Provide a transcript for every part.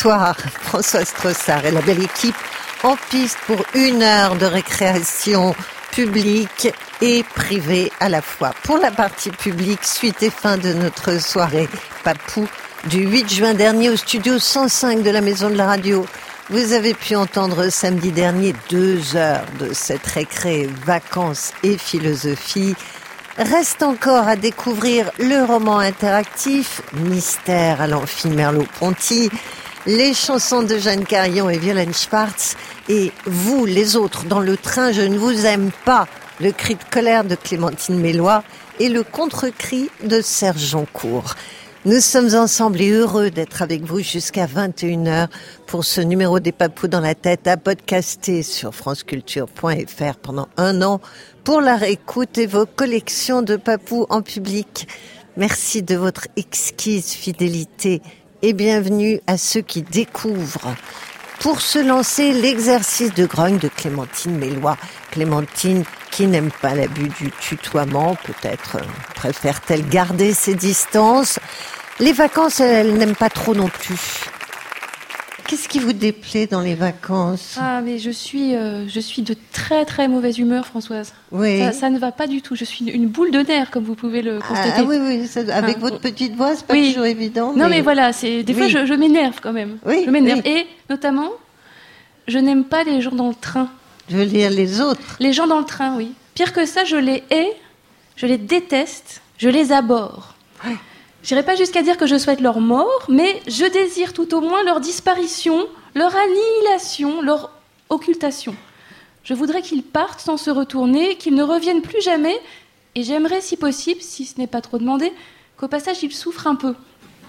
Bonsoir, François Strossard et la belle équipe en piste pour une heure de récréation publique et privée à la fois. Pour la partie publique, suite et fin de notre soirée Papou du 8 juin dernier au studio 105 de la Maison de la Radio. Vous avez pu entendre samedi dernier deux heures de cette récré vacances et philosophie. Reste encore à découvrir le roman interactif Mystère à l'amphi Merleau-Ponty, les chansons de Jeanne Carillon et Violaine Schwartz et vous, les autres, dans le train, je ne vous aime pas, le cri de colère de Clémentine Mélois et le contre-cri de Serge Joncourt. Nous sommes ensemble et heureux d'être avec vous jusqu'à 21h pour ce numéro des papous dans la tête à podcaster sur franceculture.fr pendant un an pour la réécoute et vos collections de papous en public. Merci de votre exquise fidélité et bienvenue à ceux qui découvrent. Pour se lancer, l'exercice de grogne de Clémentine Mélois. Clémentine qui n'aime pas l'abus du tutoiement, peut-être euh, préfère-t-elle garder ses distances? Les vacances, elle, n'aime pas trop non plus. Qu'est-ce qui vous déplaît dans les vacances? Ah, mais je suis, euh, je suis de très très mauvaise humeur, Françoise. Oui. Ça, ne va pas du tout. Je suis une boule de nerfs, comme vous pouvez le constater. Ah, oui, oui, avec votre petite voix, c'est pas toujours évident. Non, mais, voilà, c'est des fois je, m'énerve quand même. Oui. Je m'énerve. Et notamment, je n'aime pas les gens dans le train. Je veux dire les autres. Les gens dans le train, oui. Pire que ça, je les hais, je les déteste, je les aborde. Je J'irai pas jusqu'à dire que je souhaite leur mort, mais je désire tout au moins leur disparition, leur annihilation, leur occultation. Je voudrais qu'ils partent sans se retourner, qu'ils ne reviennent plus jamais, et j'aimerais, si possible, si ce n'est pas trop demandé, qu'au passage ils souffrent un peu.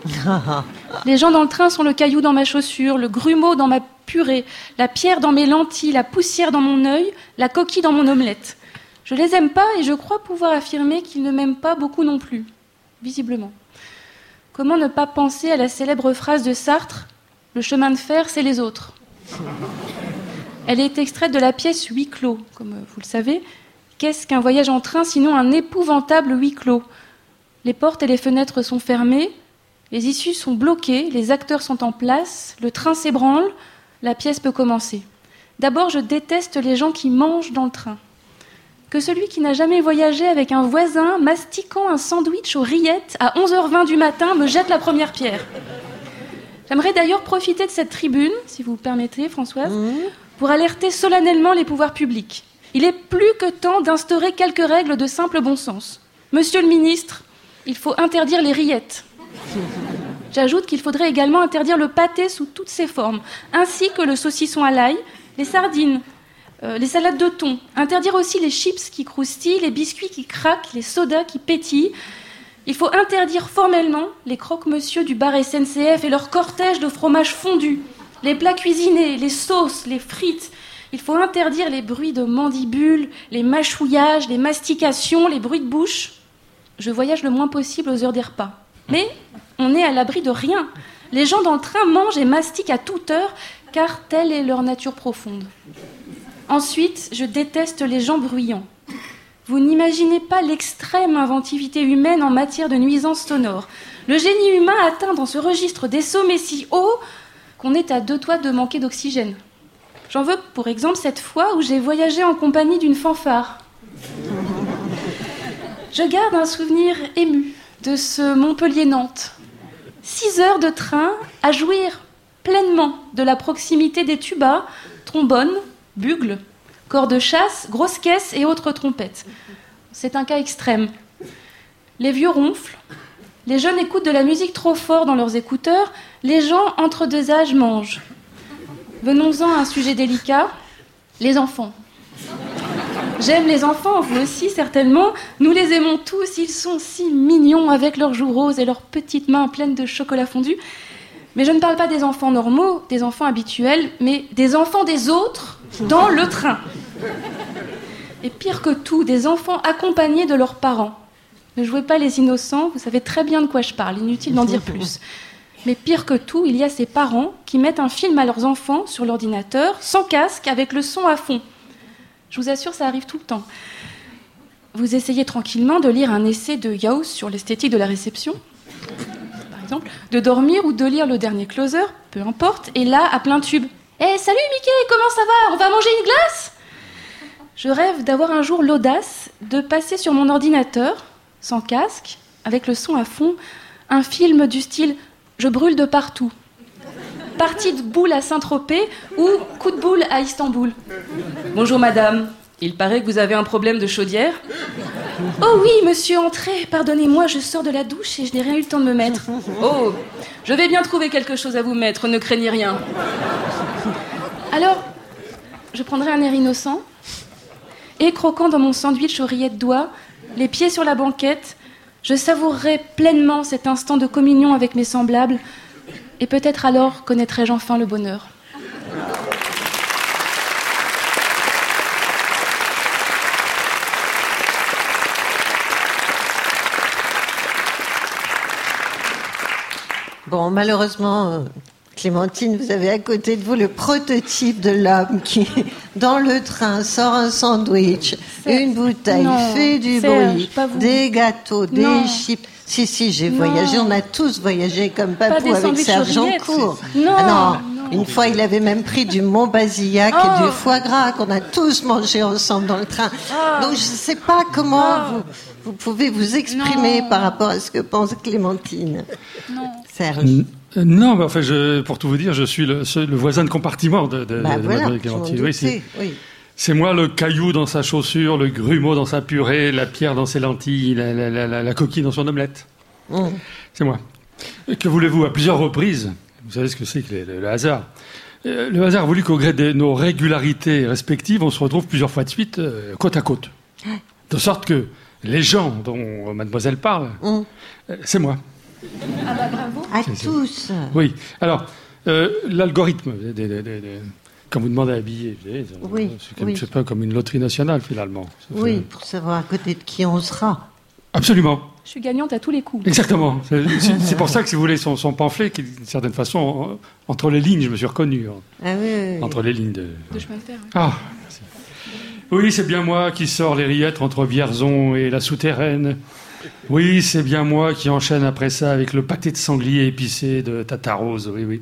Les gens dans le train sont le caillou dans ma chaussure, le grumeau dans ma purée, la pierre dans mes lentilles, la poussière dans mon œil, la coquille dans mon omelette. Je les aime pas et je crois pouvoir affirmer qu'ils ne m'aiment pas beaucoup non plus, visiblement. Comment ne pas penser à la célèbre phrase de Sartre Le chemin de fer, c'est les autres. Elle est extraite de la pièce Huis clos, comme vous le savez. Qu'est-ce qu'un voyage en train sinon un épouvantable huis clos? Les portes et les fenêtres sont fermées, les issues sont bloquées, les acteurs sont en place, le train s'ébranle, la pièce peut commencer. D'abord, je déteste les gens qui mangent dans le train. Que celui qui n'a jamais voyagé avec un voisin mastiquant un sandwich aux rillettes à 11h20 du matin me jette la première pierre. J'aimerais d'ailleurs profiter de cette tribune, si vous permettez, Françoise, mmh. pour alerter solennellement les pouvoirs publics. Il est plus que temps d'instaurer quelques règles de simple bon sens. Monsieur le ministre, il faut interdire les rillettes. J'ajoute qu'il faudrait également interdire le pâté sous toutes ses formes, ainsi que le saucisson à l'ail, les sardines, euh, les salades de thon. Interdire aussi les chips qui croustillent, les biscuits qui craquent, les sodas qui pétillent. Il faut interdire formellement les croque-monsieur du bar SNCF et leur cortège de fromage fondu, les plats cuisinés, les sauces, les frites. Il faut interdire les bruits de mandibules, les mâchouillages, les mastications, les bruits de bouche. Je voyage le moins possible aux heures des repas. Mais on est à l'abri de rien. Les gens dans le train mangent et mastiquent à toute heure, car telle est leur nature profonde. Ensuite, je déteste les gens bruyants. Vous n'imaginez pas l'extrême inventivité humaine en matière de nuisances sonores. Le génie humain atteint dans ce registre des sommets si hauts qu'on est à deux toits de manquer d'oxygène. J'en veux pour exemple cette fois où j'ai voyagé en compagnie d'une fanfare. Je garde un souvenir ému de ce Montpellier-Nantes. Six heures de train à jouir pleinement de la proximité des tubas, trombones, bugles, corps de chasse, grosses caisses et autres trompettes. C'est un cas extrême. Les vieux ronflent, les jeunes écoutent de la musique trop fort dans leurs écouteurs, les gens entre deux âges mangent. Venons-en à un sujet délicat, les enfants. J'aime les enfants, vous aussi certainement. Nous les aimons tous, ils sont si mignons avec leurs joues roses et leurs petites mains pleines de chocolat fondu. Mais je ne parle pas des enfants normaux, des enfants habituels, mais des enfants des autres dans le train. Et pire que tout, des enfants accompagnés de leurs parents. Ne jouez pas les innocents, vous savez très bien de quoi je parle, inutile d'en dire plus. Mais pire que tout, il y a ces parents qui mettent un film à leurs enfants sur l'ordinateur, sans casque, avec le son à fond. Je vous assure, ça arrive tout le temps. Vous essayez tranquillement de lire un essai de Yao sur l'esthétique de la réception, par exemple, de dormir ou de lire le dernier closer, peu importe, et là, à plein tube. Eh, salut Mickey, comment ça va? On va manger une glace? Je rêve d'avoir un jour l'audace de passer sur mon ordinateur, sans casque, avec le son à fond, un film du style Je brûle de partout. Partie de boule à Saint-Tropez ou coup de boule à Istanbul. Bonjour madame, il paraît que vous avez un problème de chaudière. Oh oui, monsieur, entrez. Pardonnez-moi, je sors de la douche et je n'ai rien eu le temps de me mettre. Oh, je vais bien trouver quelque chose à vous mettre, ne craignez rien. Alors, je prendrai un air innocent et croquant dans mon sandwich aux de doigts, les pieds sur la banquette, je savourerai pleinement cet instant de communion avec mes semblables et peut-être alors connaîtrai-je enfin le bonheur. Bon, malheureusement, euh, Clémentine, vous avez à côté de vous le prototype de l'homme qui, dans le train, sort un sandwich, une bouteille, Non, fait du bruit, des gâteaux, des Non. chips. Si, si, j'ai voyagé, on a tous voyagé comme Pas papou avec Serge rillettes. Jancourt. Non, Ah non. Une fois, il avait même pris du Montbazillac et Oh. du foie gras qu'on a tous mangé ensemble dans le train. Ah. Donc, je ne sais pas comment Ah. vous, vous pouvez vous exprimer Non. par rapport à ce que pense Clémentine. Non. Serge. Euh, Non, mais enfin, je, pour tout vous dire, je suis le, voisin de compartiment de, de, Bah de voilà, Clémentine. Oui, c'est, oui. moi le caillou dans sa chaussure, le grumeau dans sa purée, la pierre dans ses lentilles, la, la- la- la- la coquille dans son omelette. Hum. C'est moi. Et Que voulez-vous À plusieurs reprises, vous savez ce que c'est que le, le- le hasard. Euh, Le hasard a voulu qu'au gré de nos régularités respectives, on se retrouve plusieurs fois de suite euh, côte à côte. De sorte que les gens dont mademoiselle parle, Hum. euh, c'est moi. Ah bah bravo. À C'est- c'est- tous. Oui. Alors, euh, l'algorithme, quand vous demandez à habiller, vous savez, Oui, c'est comme, oui. c'est pas comme une loterie nationale finalement. Ça fait- Oui, pour savoir à côté de qui on sera. Absolument. Je suis gagnante à tous les coups. Exactement. C'est c'est- c'est pour ça que si vous voulez son, son pamphlet, qui d'une certaine façon, en- entre les lignes, je me suis reconnu. hein, Ah oui, oui, oui. Entre les lignes de. De chemin de fer. oui. Ah. merci. Oui, c'est bien moi qui sors les rillettes entre Vierzon et la souterraine. Oui, c'est bien moi qui enchaîne après ça avec le pâté de sanglier épicé de Tata Rose, oui, oui.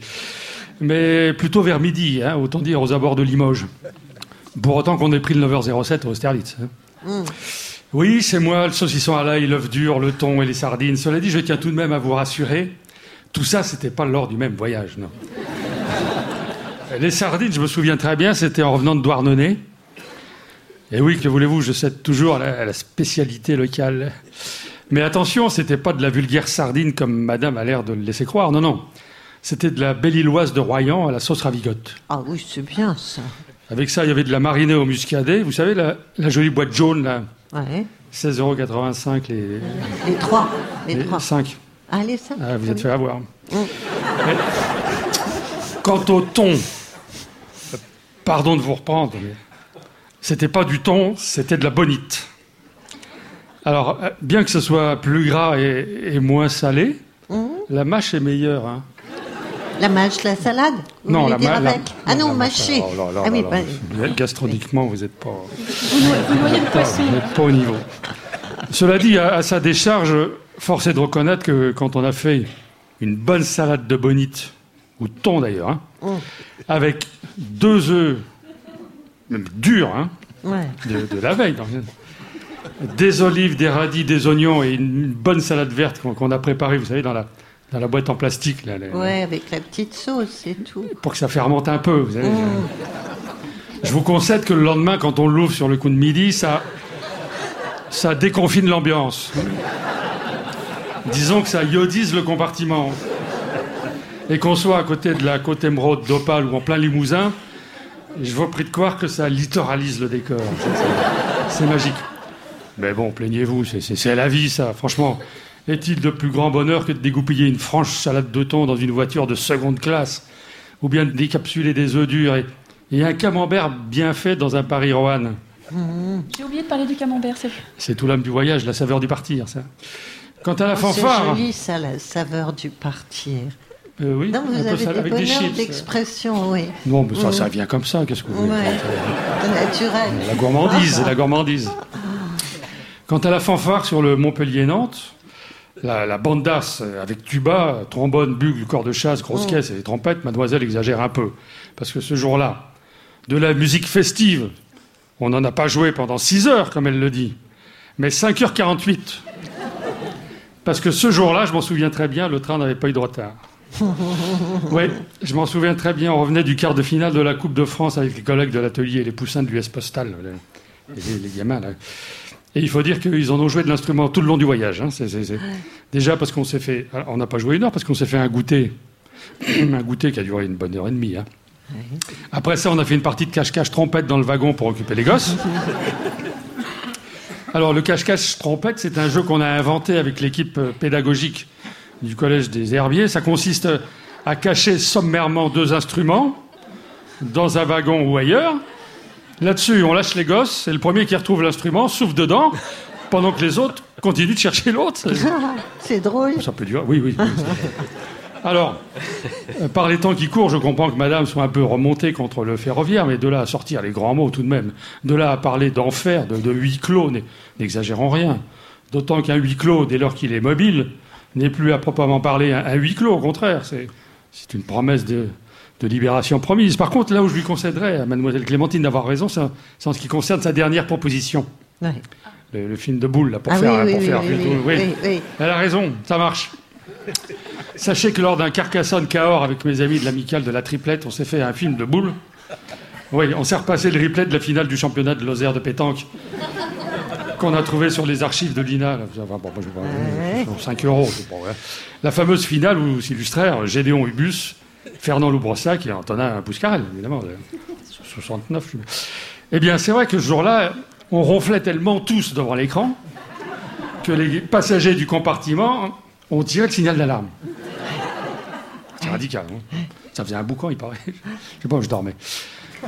Mais plutôt vers midi, hein, autant dire aux abords de Limoges. Pour autant qu'on ait pris le 9h07 au Austerlitz. hein. Hum. Oui, c'est moi, le saucisson à l'ail, l'œuf dur, le thon et les sardines. Cela dit, je tiens tout de même à vous rassurer, tout ça, c'était pas lors du même voyage, non. Les sardines, je me souviens très bien, c'était en revenant de Douarnenez. Et oui, que voulez-vous, je cède toujours à la, à la spécialité locale. Mais attention, c'était pas de la vulgaire sardine comme madame a l'air de le laisser croire, non, non. C'était de la belle-illoise de Royan à la sauce ravigote. Ah oui, c'est bien ça. Avec ça, il y avait de la marinée au muscadet. Vous savez, la, la jolie boîte jaune, là, Ouais. 16,85 euros les, Les trois. Les, les trois. 5. Allez, ça. Ah, vous êtes fait avoir. Mais, quant au thon, pardon de vous reprendre, mais c'était pas du thon, c'était de la bonite. Alors, euh, bien que ce soit plus gras et, et moins salé, Hum. la mâche est meilleure. hein. La mâche, la salade Vous Non, la avec Ah non, la mâché. Oh là là ah oui, bah, Gastroniquement, vous n'êtes pas, Vous, le pas- poisson. vous n'êtes pas au niveau. Cela dit, à, à sa décharge, force est de reconnaître que quand on a fait une bonne salade de bonite, ou de thon d'ailleurs, hein, Hum. avec deux œufs, même durs, hein, ouais. de, de la veille, des olives, des radis, des oignons et une bonne salade verte qu'on a préparée, vous savez, dans la, dans la boîte en plastique, là, ouais, avec la petite sauce, c'est tout. pour que ça fermente un peu. Vous savez. Hum. Je vous concède que le lendemain, quand on l'ouvre sur le coup de midi, ça, ça déconfine l'ambiance. Disons que ça iodise le compartiment. Et qu'on soit à côté de la côte émeraude d'Opale ou en plein Limousin, je vous prie de croire que ça littoralise le décor. C'est magique. Mais bon, plaignez-vous, c'est- c'est c'est la vie, ça. Franchement, est-il de plus grand bonheur que de dégoupiller une franche salade de thon dans une voiture de seconde classe Ou bien de décapsuler des œufs durs et, et un camembert bien fait dans un Paris-Roanne J'ai oublié de parler du camembert. c'est- C'est tout l'âme du voyage, la saveur du partir, ça. Quant à la Oh, c'est fanfare... joli, ça, la saveur du partir. euh, oui, Non, vous avez des avec des bonheurs chips. d'expression, oui. Non, mais ça, ça vient comme ça, qu'est-ce que vous voulez Ouais, c'est naturel. La gourmandise, la gourmandise. Quant à la fanfare sur le Montpellier-Nantes, la, la bandasse avec tuba, trombone, bugle, corps de chasse, grosse Mm. caisse et trompette, mademoiselle exagère un peu. Parce que ce jour-là, de la musique festive, on n'en a pas joué pendant 6 heures, comme elle le dit, mais 5h48. Parce que ce jour-là, je m'en souviens très bien, le train n'avait pas eu de retard. Oui, je m'en souviens très bien. On revenait du quart de finale de la Coupe de France avec les collègues de l'atelier, les poussins de l'US Postal, les, les- les gamins. Là. Et il faut dire qu'ils en ont joué de l'instrument tout le long du voyage. hein. Déjà parce qu'on s'est fait. alors, On n'a pas joué une heure parce qu'on s'est fait un goûter. un goûter qui a duré une bonne heure et demie. hein. Après ça, on a fait une partie de cache-cache trompette dans le wagon pour occuper les gosses. Alors, le cache-cache trompette, c'est un jeu qu'on a inventé avec l'équipe euh, pédagogique du Collège des Herbiers. Ça consiste à cacher sommairement deux instruments dans un wagon ou ailleurs. Là-dessus, on lâche les gosses, et le premier qui retrouve l'instrument souffle dedans, pendant que les autres continuent de chercher l'autre. C'est- drôle. Ça peut durer. Oui, oui. Alors, euh, par les temps qui courent, je comprends que madame soit un peu remontée contre le ferroviaire, mais de là à sortir les grands mots tout de même, de là à parler d'enfer, de, de huis clos, n'exagérons rien. D'autant qu'un huis clos, dès lors qu'il est mobile, n'est plus à proprement parler un, un huis clos, au contraire. C'est une promesse de, de libération promise. Par contre, là où je lui concéderais à mademoiselle Clémentine d'avoir raison, c'est en- ce qui concerne sa dernière proposition. Le, le film de boule, là, pour Ah faire... oui, pour oui, faire plutôt-. Elle a raison, ça marche. Sachez que lors d'un Carcassonne Cahors avec mes amis de l'amicale de la triplette, on s'est fait un film de boule. Oui, on s'est repassé le replay de la finale du championnat de Lozère de pétanque qu'on a trouvé sur les archives de l'INA. là. Enfin, bon, moi, je Ouais. vois, 5 euros. c'est bon, ouais. La fameuse finale où s'illustrèrent Gédéon Ubus, Fernand Loubrossac et Antonin Pouscarel, évidemment. de 69. je- Eh bien, c'est vrai que ce jour-là, on ronflait tellement tous devant l'écran que les passagers du compartiment ont tiré le signal d'alarme. C'est radical. hein. Ça faisait un boucan, il paraît. Je sais pas où je dormais.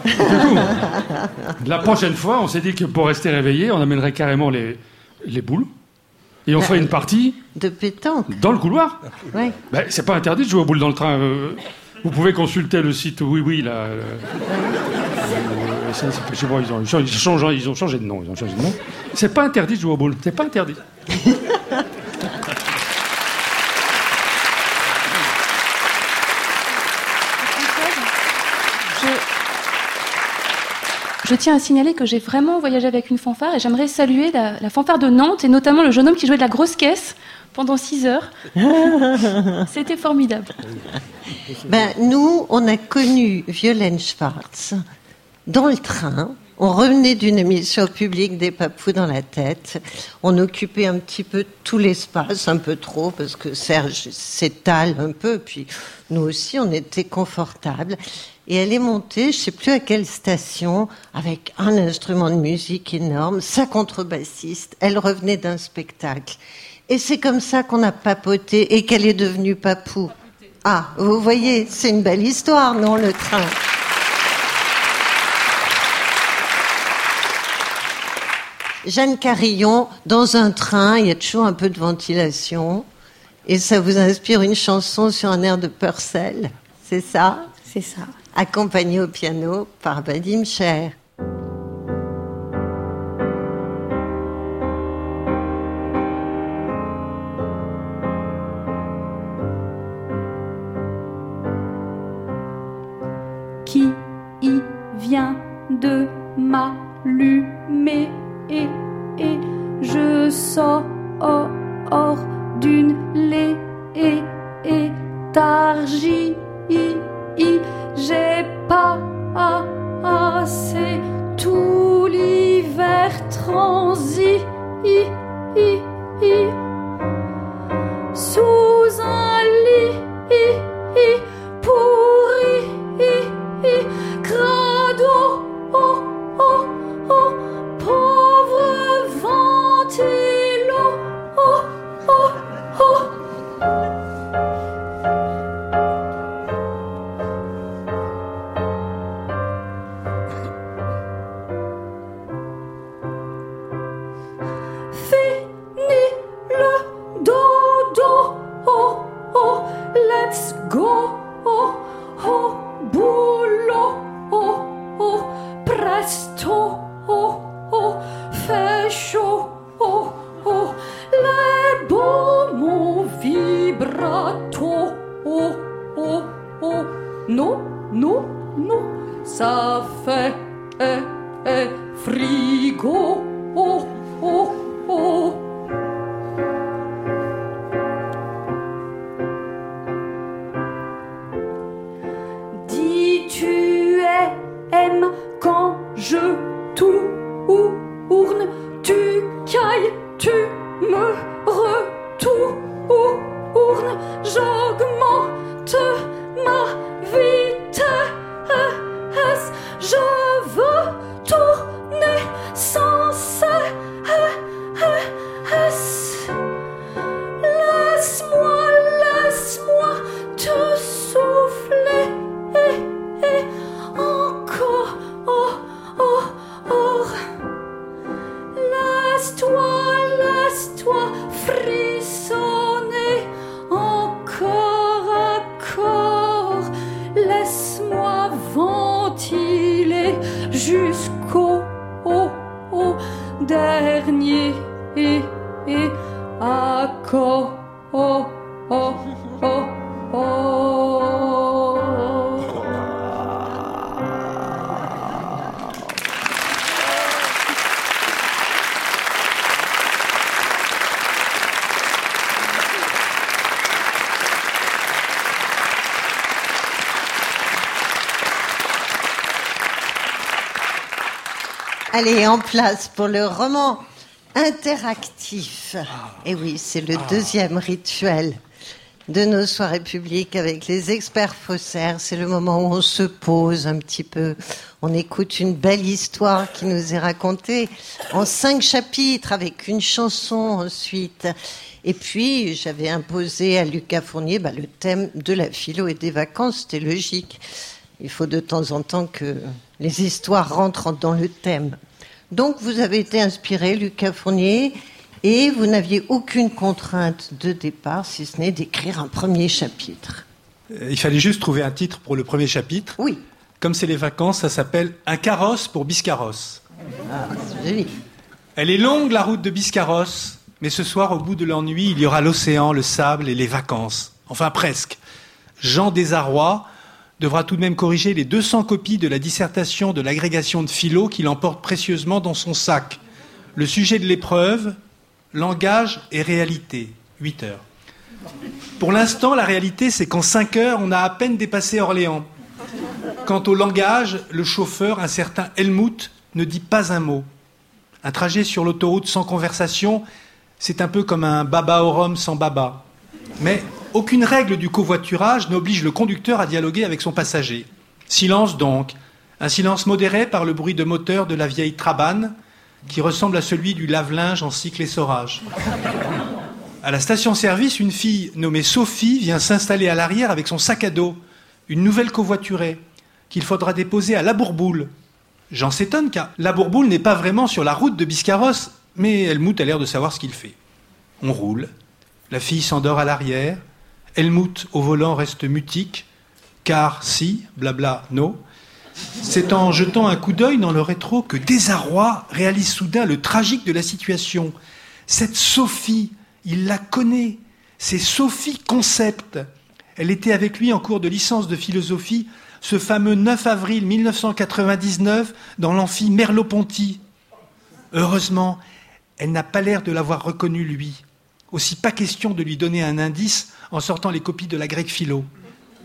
Du coup, la prochaine fois, on s'est dit que pour rester réveillé, on amènerait carrément les, les boules et on ferait une partie De pétanque. dans le couloir. Oui. Ben, c'est pas interdit de jouer aux boules dans le train. euh, vous pouvez consulter le site Oui Oui là. euh, euh, je sais pas, ils ont, changé- ils ont changé, ils ont changé de nom. Ils ont changé de nom. C'est pas interdit de jouer aux boules. C'est pas interdit. Je tiens à signaler que j'ai vraiment voyagé avec une fanfare et j'aimerais saluer la, la fanfare de Nantes et notamment le jeune homme qui jouait de la grosse caisse pendant 6 heures. C'était formidable. Ben, nous, on a connu Violaine Schwartz dans le train. On revenait d'une émission publique des papous dans la tête. On occupait un petit peu tout l'espace, un peu trop, parce que Serge s'étale un peu, puis nous aussi, on était confortables. Et elle est montée, je sais plus à quelle station, avec un instrument de musique énorme, sa contrebassiste. Elle revenait d'un spectacle. Et c'est comme ça qu'on a papoté et qu'elle est devenue papou. Ah, vous voyez, c'est une belle histoire, non, le train? Jeanne Carillon, dans un train, il y a toujours un peu de ventilation. Et ça vous inspire une chanson sur un air de Purcell, c'est ça? C'est ça. Accompagnée au piano par Vadim Cher. Allez, en place pour le roman interactif. Et oui, c'est le deuxième rituel de nos soirées publiques avec les experts faussaires. C'est le moment où on se pose un petit peu. On écoute une belle histoire qui nous est racontée en cinq chapitres avec une chanson ensuite. Et puis, j'avais imposé à Lucas Fournier bah, le thème de la philo et des vacances. C'était logique. Il faut de temps en temps que les histoires rentrent dans le thème. Donc, vous avez été inspiré, Lucas Fournier, et vous n'aviez aucune contrainte de départ, si ce n'est d'écrire un premier chapitre. Euh, Il fallait juste trouver un titre pour le premier chapitre. Oui, Comme c'est les vacances, ça s'appelle Un carrosse pour Biscarrosse. ah, c'est joli. Elle est longue, la route de Biscarrosse, mais ce soir, au bout de l'ennui, il y aura l'océan, le sable et les vacances. Enfin, presque. Jean Désarroi devra tout de même corriger les 200 copies de la dissertation de l'agrégation de philo qu'il emporte précieusement dans son sac. Le sujet de l'épreuve, langage et réalité. 8 heures. Pour l'instant, la réalité, c'est qu'en 5 heures, on a à peine dépassé Orléans. Quant au langage, le chauffeur, un certain Helmut, ne dit pas un mot. Un trajet sur l'autoroute sans conversation, c'est un peu comme un baba au rhum sans baba. Mais aucune règle du covoiturage n'oblige le conducteur à dialoguer avec son passager. Silence donc, un silence modéré par le bruit de moteur de la vieille Trabane, qui ressemble à celui du lave-linge en cycle essorage. À la station-service, une fille nommée Sophie vient s'installer à l'arrière avec son sac à dos, une nouvelle covoiturée, qu'il faudra déposer à La Bourboule. J'en s'étonne car La Bourboule n'est pas vraiment sur la route de Biscarrosse, mais Helmut a l'air de savoir ce qu'il fait. On roule, la fille s'endort à l'arrière, Helmut au volant reste mutique, car si, blabla, no. C'est en jetant un coup d'œil dans le rétro que Désarroi réalise soudain le tragique de la situation. Cette Sophie, il la connaît. C'est Sophie Concept. Elle était avec lui en cours de licence de philosophie ce fameux 9 avril 1999 dans l'amphi Merleau-Ponty. Heureusement, elle n'a pas l'air de l'avoir reconnu lui. Aussi pas question de lui donner un indice en sortant les copies de la grecque philo.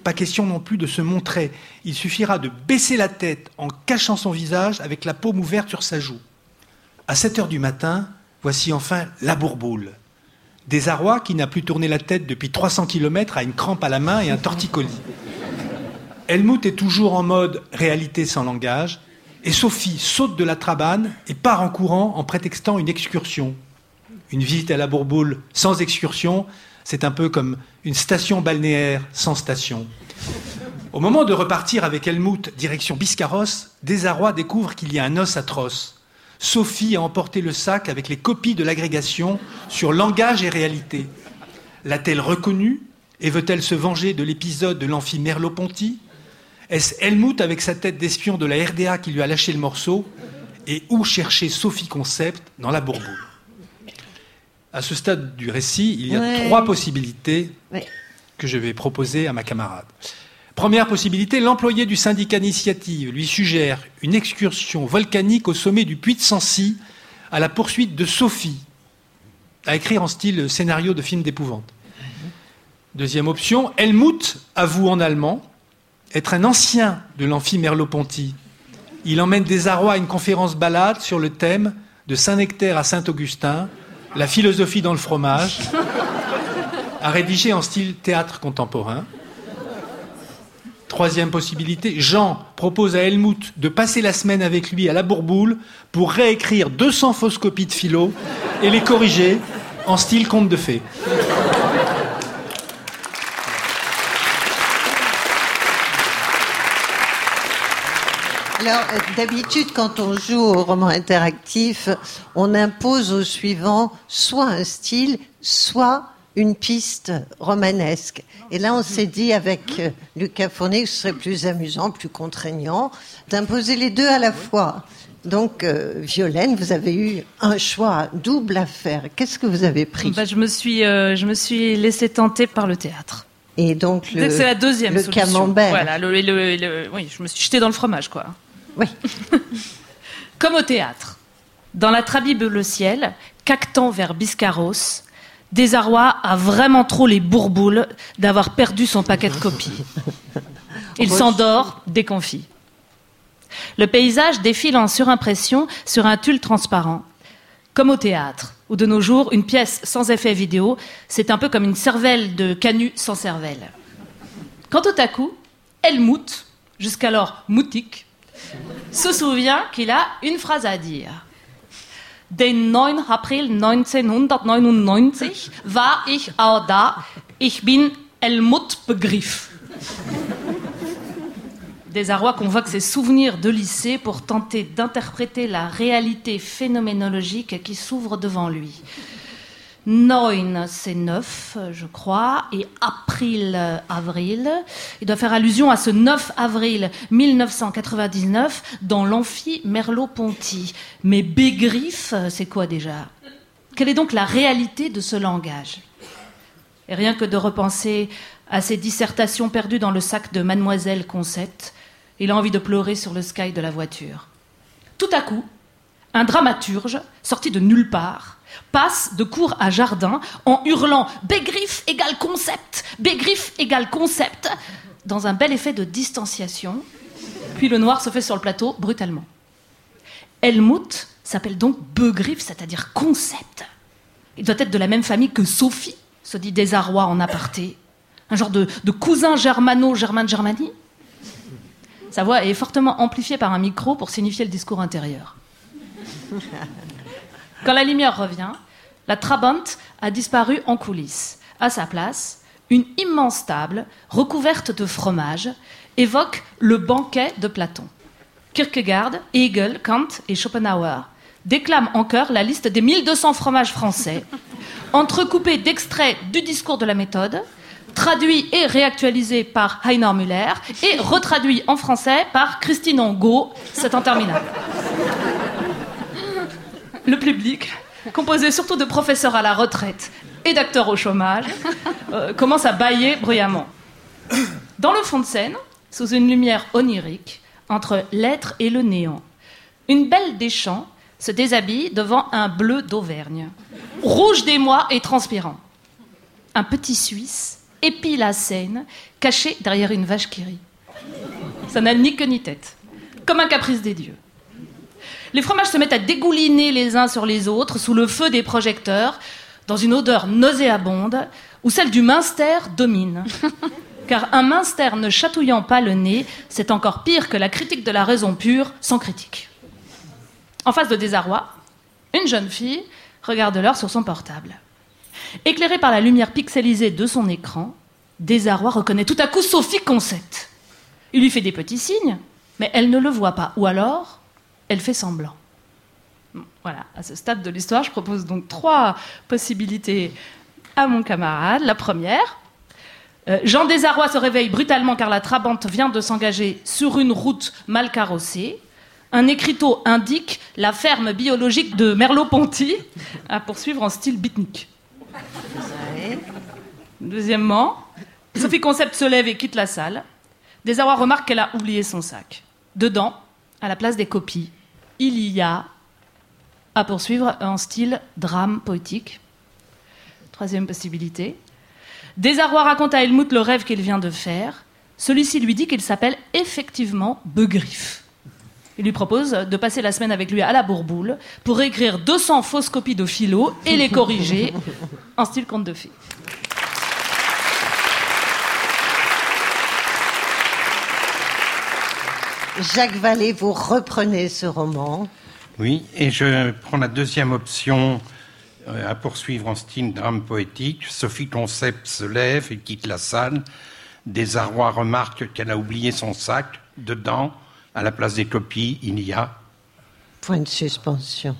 Pas question non plus de se montrer. Il suffira de baisser la tête en cachant son visage avec la paume ouverte sur sa joue. À 7 heures du matin, voici enfin la bourboule. Désarroi qui n'a plus tourné la tête depuis 300 km a une crampe à la main et un torticolis. Helmut est toujours en mode réalité sans langage, et Sophie saute de la trabane et part en courant en prétextant une excursion. Une visite à la Bourboule sans excursion, c'est un peu comme une station balnéaire sans station. Au moment de repartir avec Helmut direction Biscarrosse, Désarroi découvre qu'il y a un os atroce. Sophie a emporté le sac avec les copies de l'agrégation sur langage et réalité. L'a-t-elle reconnue et veut-elle se venger de l'épisode de l'amphi Merleau-Ponty? Est-ce Helmut avec sa tête d'espion de la RDA qui lui a lâché le morceau? Et où chercher Sophie Concept dans la Bourboule? À ce stade du récit, il y a Ouais. trois possibilités Ouais. que je vais proposer à ma camarade. Première possibilité, l'employé du syndicat d'initiative lui suggère une excursion volcanique au sommet du puits de Sancy à la poursuite de Sophie, à écrire en style scénario de film d'épouvante. Deuxième option, Helmut avoue en allemand être un ancien de l'amphi Merleau-Ponty. Il emmène des Arrois à une conférence balade sur le thème de Saint-Nectaire à Saint-Augustin, la philosophie dans le fromage, à rédiger en style théâtre contemporain. Troisième possibilité, Jean propose à Helmut de passer la semaine avec lui à la Bourboule pour réécrire 200 fausses copies de philo et les corriger en style conte de fées. Alors, euh, d'habitude, quand on joue au roman interactif, on impose au suivant soit un style, soit une piste romanesque. Et là, on s'est dit avec euh, Lucas Fournier que ce serait plus amusant, plus contraignant, d'imposer les deux à la fois. Donc, euh, Violaine, vous avez eu un choix double à faire. Qu'est-ce que vous avez pris? Bah, je me suis, euh, je me suis laissé tenter par le théâtre. Et donc, le, C'est la deuxième le solution. camembert. Voilà, le, le- le- oui, je me suis jetée dans le fromage, quoi. Oui. Comme au théâtre. Dans la Trabible le ciel, cactant vers Biscarros, Désarroi a vraiment trop les bourboules d'avoir perdu son paquet de copies. Il s'endort déconfit. Le paysage défile en surimpression sur un tulle transparent. Comme au théâtre, où de nos jours, une pièce sans effet vidéo, c'est un peu comme une cervelle de canut sans cervelle. Quand tout à coup, Helmut, jusqu'alors moutique, se souvient qu'il a une phrase à dire. Den 9 April 1999 war ich da. Ich bin Helmut Begriff. Désarroi convoque ses souvenirs de lycée pour tenter d'interpréter la réalité phénoménologique qui s'ouvre devant lui. Neun, c'est neuf, je crois, et April, avril. Il doit faire allusion à ce 9 avril 1999 dans l'amphi Merleau-Ponty. Mais Bégriffe, euh, c'est quoi déjà? Quelle est donc la réalité de ce langage? Et rien que de repenser à ces dissertations perdues dans le sac de Mademoiselle Concept, il a envie de pleurer sur le sky de la voiture. Tout à coup, un dramaturge, sorti de nulle part, passe de cours à jardin en hurlant Bégriffe égale concept, Bégriffe égale concept, dans un bel effet de distanciation. Puis le noir se fait sur le plateau brutalement. Helmut s'appelle donc Begriffe, c'est-à-dire concept. Il doit être de la même famille que Sophie, se dit Désarroi en aparté. Un genre de, de cousin germano-germain de Germanie. Sa voix est fortement amplifiée par un micro pour signifier le discours intérieur. Quand la lumière revient, la Trabant a disparu en coulisses. À sa place, une immense table recouverte de fromage évoque le banquet de Platon. Kierkegaard, Hegel, Kant et Schopenhauer déclament en chœur la liste des 1200 fromages français, entrecoupés d'extraits du discours de la méthode, traduits et réactualisés par Heiner Müller et retraduits en français par Christine Angot. C'est interminable. Le public, composé surtout de professeurs à la retraite et d'acteurs au chômage, euh, commence à bâiller bruyamment. Dans le fond de scène, sous une lumière onirique, entre l'être et le néant, une belle des champs se déshabille devant un bleu d'Auvergne, rouge d'émoi et transpirant. Un petit Suisse épie la scène, caché derrière une vache qui rit. Ça n'a ni queue ni tête, comme un caprice des dieux. Les fromages se mettent à dégouliner les uns sur les autres sous le feu des projecteurs, dans une odeur nauséabonde où celle du minster domine. Car un minster ne chatouillant pas le nez, c'est encore pire que la critique de la raison pure sans critique. En face de désarroi, une jeune fille regarde l'heure sur son portable. Éclairée par la lumière pixelisée de son écran, Désarroi reconnaît tout à coup Sophie Concept. Il lui fait des petits signes, mais elle ne le voit pas. Ou alors, elle fait semblant. Voilà, à ce stade de l'histoire, je propose donc trois possibilités à mon camarade. La première, euh, Jean Désarroi se réveille brutalement car la Trabante vient de s'engager sur une route mal carrossée. Un écriteau indique la ferme biologique de Merleau-Ponty à poursuivre en style beatnik. Deuxièmement, Sophie Concept se lève et quitte la salle. Désarroi remarque qu'elle a oublié son sac. Dedans, à la place des copies, il y a, à poursuivre, en style drame poétique. Troisième possibilité. Désarroi raconte à Helmut le rêve qu'il vient de faire. Celui-ci lui dit qu'il s'appelle effectivement Begriffe. Il lui propose de passer la semaine avec lui à la Bourboule pour écrire 200 fausses copies de philo et les corriger en style conte de fées. Jacques Vallée, vous reprenez ce roman. Oui, et je prends la deuxième option euh, à poursuivre en style drame poétique. Sophie Concept se lève et quitte la salle. Désarroi remarque qu'elle a oublié son sac. Dedans, à la place des copies, il y a. Point de suspension.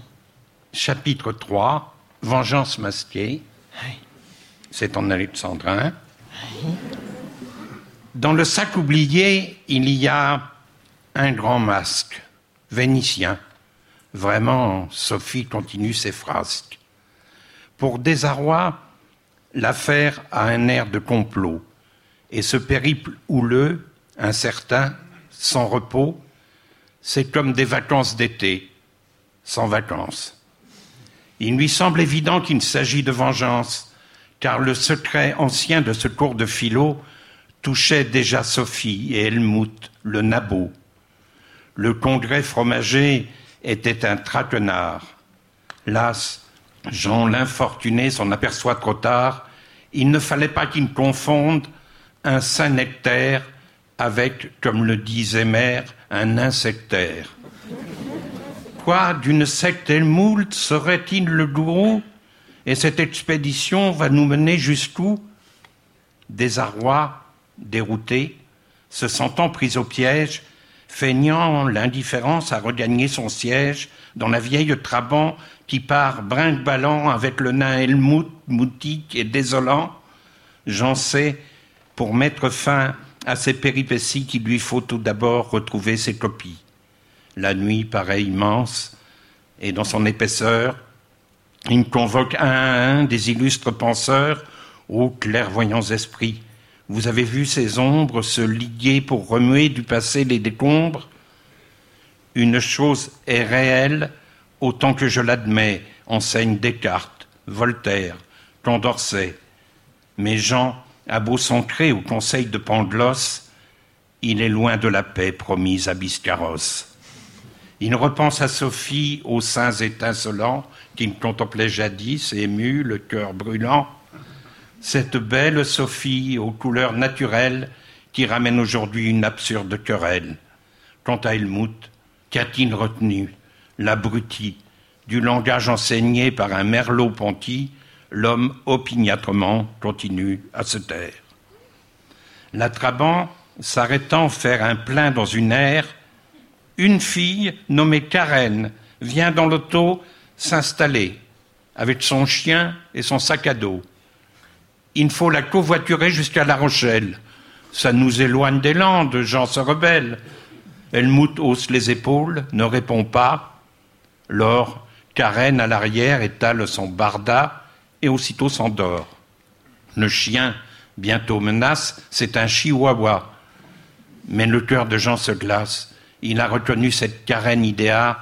Chapitre 3, Vengeance masquée. C'est en alexandrin. Dans le sac oublié, il y a un grand masque, vénitien. Vraiment, Sophie continue ses frasques. Pour désarroi, l'affaire a un air de complot. Et ce périple houleux, incertain, sans repos, c'est comme des vacances d'été, sans vacances. Il lui semble évident qu'il s'agit de vengeance, car le secret ancien de ce cours de philo touchait déjà Sophie et Helmut, le nabot. Le congrès fromager était un traquenard. Las, Jean l'infortuné s'en aperçoit trop tard. Il ne fallait pas qu'il confonde un saint nectaire avec, comme le disait Mère, un insectaire. Quoi, d'une secte Helmoult serait-il le gourou? Et cette expédition va nous mener jusqu'où? Désarroi, dérouté, se sentant pris au piège, feignant l'indifférence à regagner son siège dans la vieille Trabant qui part brinque-ballant avec le nain Helmut, moutique et désolant, j'en sais, pour mettre fin à ces péripéties qu'il lui faut tout d'abord retrouver ses copies. La nuit paraît immense, et dans son épaisseur, il convoque un à un des illustres penseurs, ô clairvoyants esprits. Vous avez vu ces ombres se liguer pour remuer du passé les décombres? Une chose est réelle, autant que je l'admets, enseigne Descartes, Voltaire, Condorcet. Mais Jean a beau s'ancrer au conseil de Pangloss, il est loin de la paix promise à Biscarrosse. Il repense à Sophie aux seins étincelants qu'il contemplait jadis, ému, le cœur brûlant. Cette belle Sophie aux couleurs naturelles qui ramène aujourd'hui une absurde querelle. Quant à Helmut, qu'a-t-il retenu L'abruti, du langage enseigné par un merlot-ponty, l'homme opiniâtrement continue à se taire. La Trabant, s'arrêtant faire un plein dans une aire, une fille nommée Karen vient dans l'auto s'installer avec son chien et son sac à dos. Il faut la covoiturer jusqu'à La Rochelle. Ça nous éloigne des Landes, Jean se rebelle. Helmut hausse les épaules, ne répond pas. Lors, Karen à l'arrière étale son barda et aussitôt s'endort. Le chien, bientôt menace, c'est un chihuahua. Mais le cœur de Jean se glace. Il a reconnu cette Karen Idéa,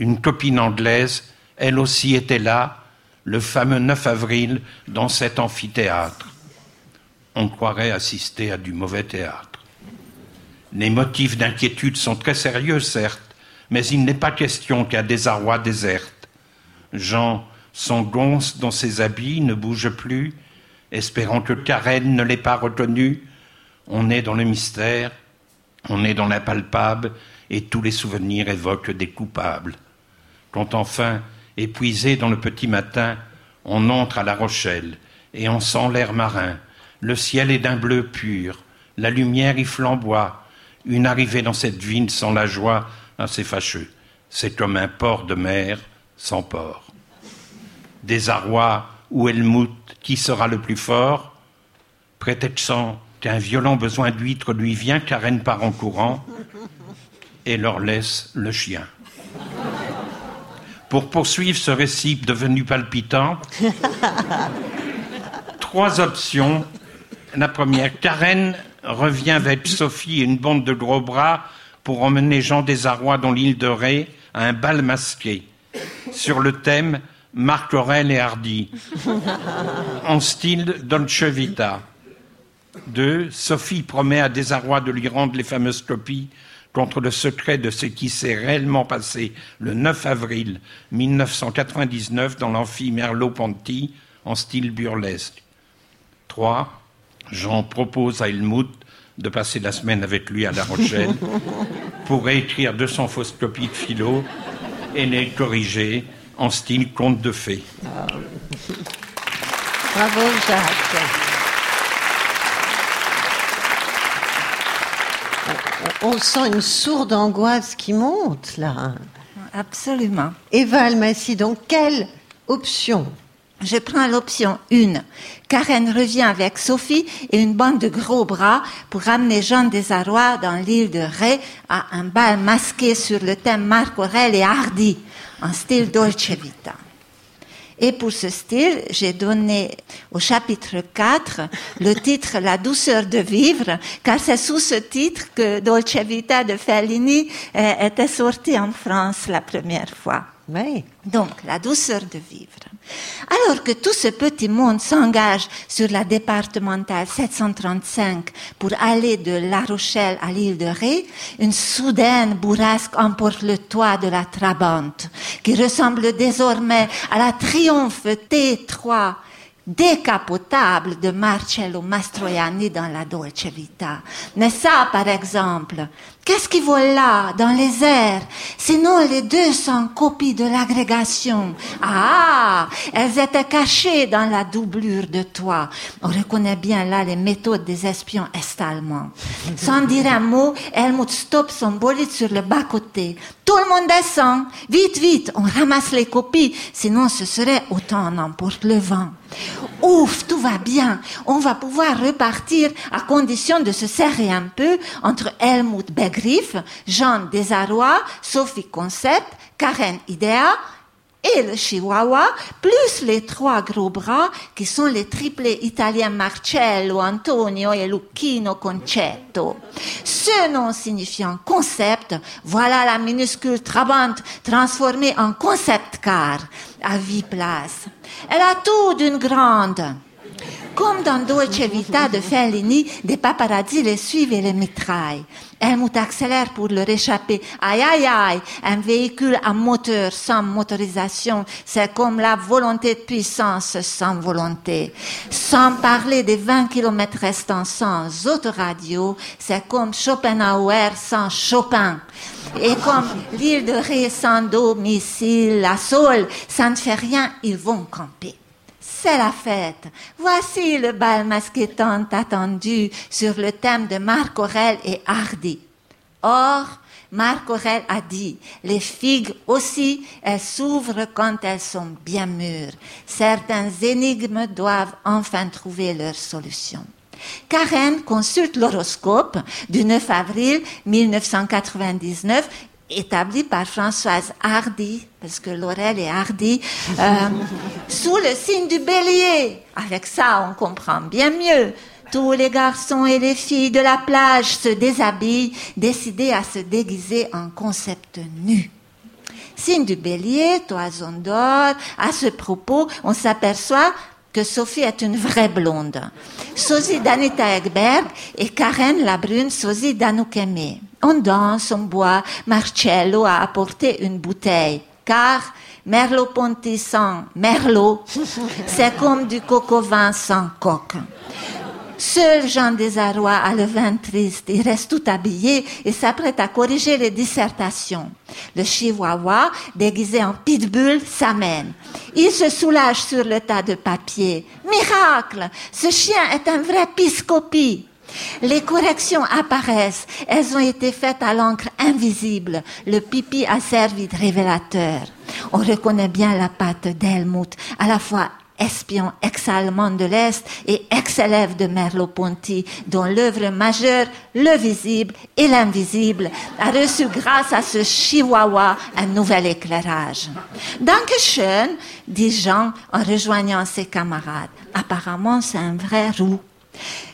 une copine anglaise. Elle aussi était là, le fameux 9 avril, dans cet amphithéâtre. On croirait assister à du mauvais théâtre. Les motifs d'inquiétude sont très sérieux, certes, mais il n'est pas question qu'un désarroi déserte. Jean s'engonce dans ses habits, ne bouge plus, espérant que Karen ne l'ait pas reconnu. On est dans le mystère, on est dans l'impalpable, et tous les souvenirs évoquent des coupables. Quand enfin, épuisé dans le petit matin, on entre à La Rochelle, et on sent l'air marin, le ciel est d'un bleu pur, la lumière y flamboie, une arrivée dans cette ville sans la joie, assez fâcheux. C'est comme un port de mer sans port. Désarroi ou Helmut, qui sera le plus fort Prétextant qu'un violent besoin d'huître lui vient, Karen part en courant et leur laisse le chien. Pour poursuivre ce récit devenu palpitant, trois options. La première, Karen revient avec Sophie et une bande de gros bras pour emmener Jean Desarrois dans l'île de Ré à un bal masqué sur le thème Marc Aurel et Hardy en style Dolce Vita. Deux, Sophie promet à Desarrois de lui rendre les fameuses copies contre le secret de ce qui s'est réellement passé le 9 avril 1999 dans l'amphi Merleau-Ponty en style burlesque. Trois, Jean propose à Helmut de passer la semaine avec lui à La Rochelle pour réécrire 200 fausses copies de philo et les corriger en style conte de fées. Bravo Jacques. On- sent une sourde angoisse qui monte là. Absolument. Eva Almassi, donc quelle option? Je prends l'option 1. Karen revient avec Sophie et une bande de gros bras pour amener Jean Desarrois dans l'île de Ré à un bal masqué sur le thème Marc Aurel et Hardy, en style Dolce Vita. Et pour ce style, j'ai donné au chapitre 4 le titre La douceur de vivre, car c'est sous ce titre que Dolce Vita de Fellini euh, était sorti en France la première fois. Donc, la douceur de vivre. Alors que tout ce petit monde s'engage sur la départementale 735 pour aller de La Rochelle à l'île de Ré, une soudaine bourrasque emporte le toit de la Trabante, qui ressemble désormais à la triomphe T3 décapotable de Marcello Mastroianni dans la Dolce Vita. Mais ça, par exemple, qu'est-ce qui vole là, dans les airs, sinon les 200 copies de l'agrégation Ah, elles étaient cachées dans la doublure de toit. On reconnaît bien là les méthodes des espions est-allemands. Sans dire un mot, Helmut stoppe son bolide sur le bas-côté. Tout le monde descend. Vite, vite, on ramasse les copies, sinon ce serait autant en emporte le vent. Ouf, tout va bien. On va pouvoir repartir à condition de se serrer un peu entre Helmut Begriff, Jean Desarrois, Sophie Concept, Karen Idea et le Chihuahua, plus les trois gros bras qui sont les triplés italiens Marcello, Antonio et Lucchino Concetto. Ce nom signifiant concept, voilà la minuscule Trabant transformée en concept car à vie place. Elle a tout d'une grande. Comme dans Dolce Vita de Fellini, des paparazzi les suivent et les mitraillent. Helmut accélère pour leur échapper. Aïe, aïe, aïe, un véhicule à moteur sans motorisation, c'est comme la volonté de puissance sans volonté. Sans parler des 20 kilomètres restants sans autoradio, c'est comme Schopenhauer sans Chopin. Et comme l'île de Ré sans domicile, la Saule, ça ne fait rien, ils vont camper. C'est la fête. Voici le bal masqué tant attendu sur le thème de Marc Aurel et Hardy. Or, Marc Aurel a dit, les figues aussi, elles s'ouvrent quand elles sont bien mûres. Certaines énigmes doivent enfin trouver leur solution. Karen consulte l'horoscope du 9 avril 1999 établi par Françoise Hardy, parce que Laurel est Hardy, euh, sous le signe du bélier. Avec ça, on comprend bien mieux. Tous les garçons et les filles de la plage se déshabillent, décidés à se déguiser en concept nu. Signe du bélier, toison d'or. À ce propos, on s'aperçoit que Sophie est une vraie blonde. Sosie d'Anita Egberg et Karen la brune sosie. On danse, on boit. Marcello a apporté une bouteille. Car Merleau-Ponty sans Merlot, c'est comme du coco vin sans coque. Seul Jean Desarrois a le vin triste. Il reste tout habillé et s'apprête à corriger les dissertations. Le chihuahua, déguisé en pitbull, s'amène. Il se soulage sur le tas de papier. Miracle! Ce chien est un vrai piscopie. Les corrections apparaissent. Elles ont été faites à l'encre invisible. Le pipi a servi de révélateur. On reconnaît bien la patte d'Helmut, à la fois espion ex-allemand de l'Est et ex-élève de Merleau-Ponty, dont l'œuvre majeure, le visible et l'invisible, a reçu grâce à ce chihuahua un nouvel éclairage. Dankeschön, dit Jean en rejoignant ses camarades. Apparemment, c'est un vrai roux.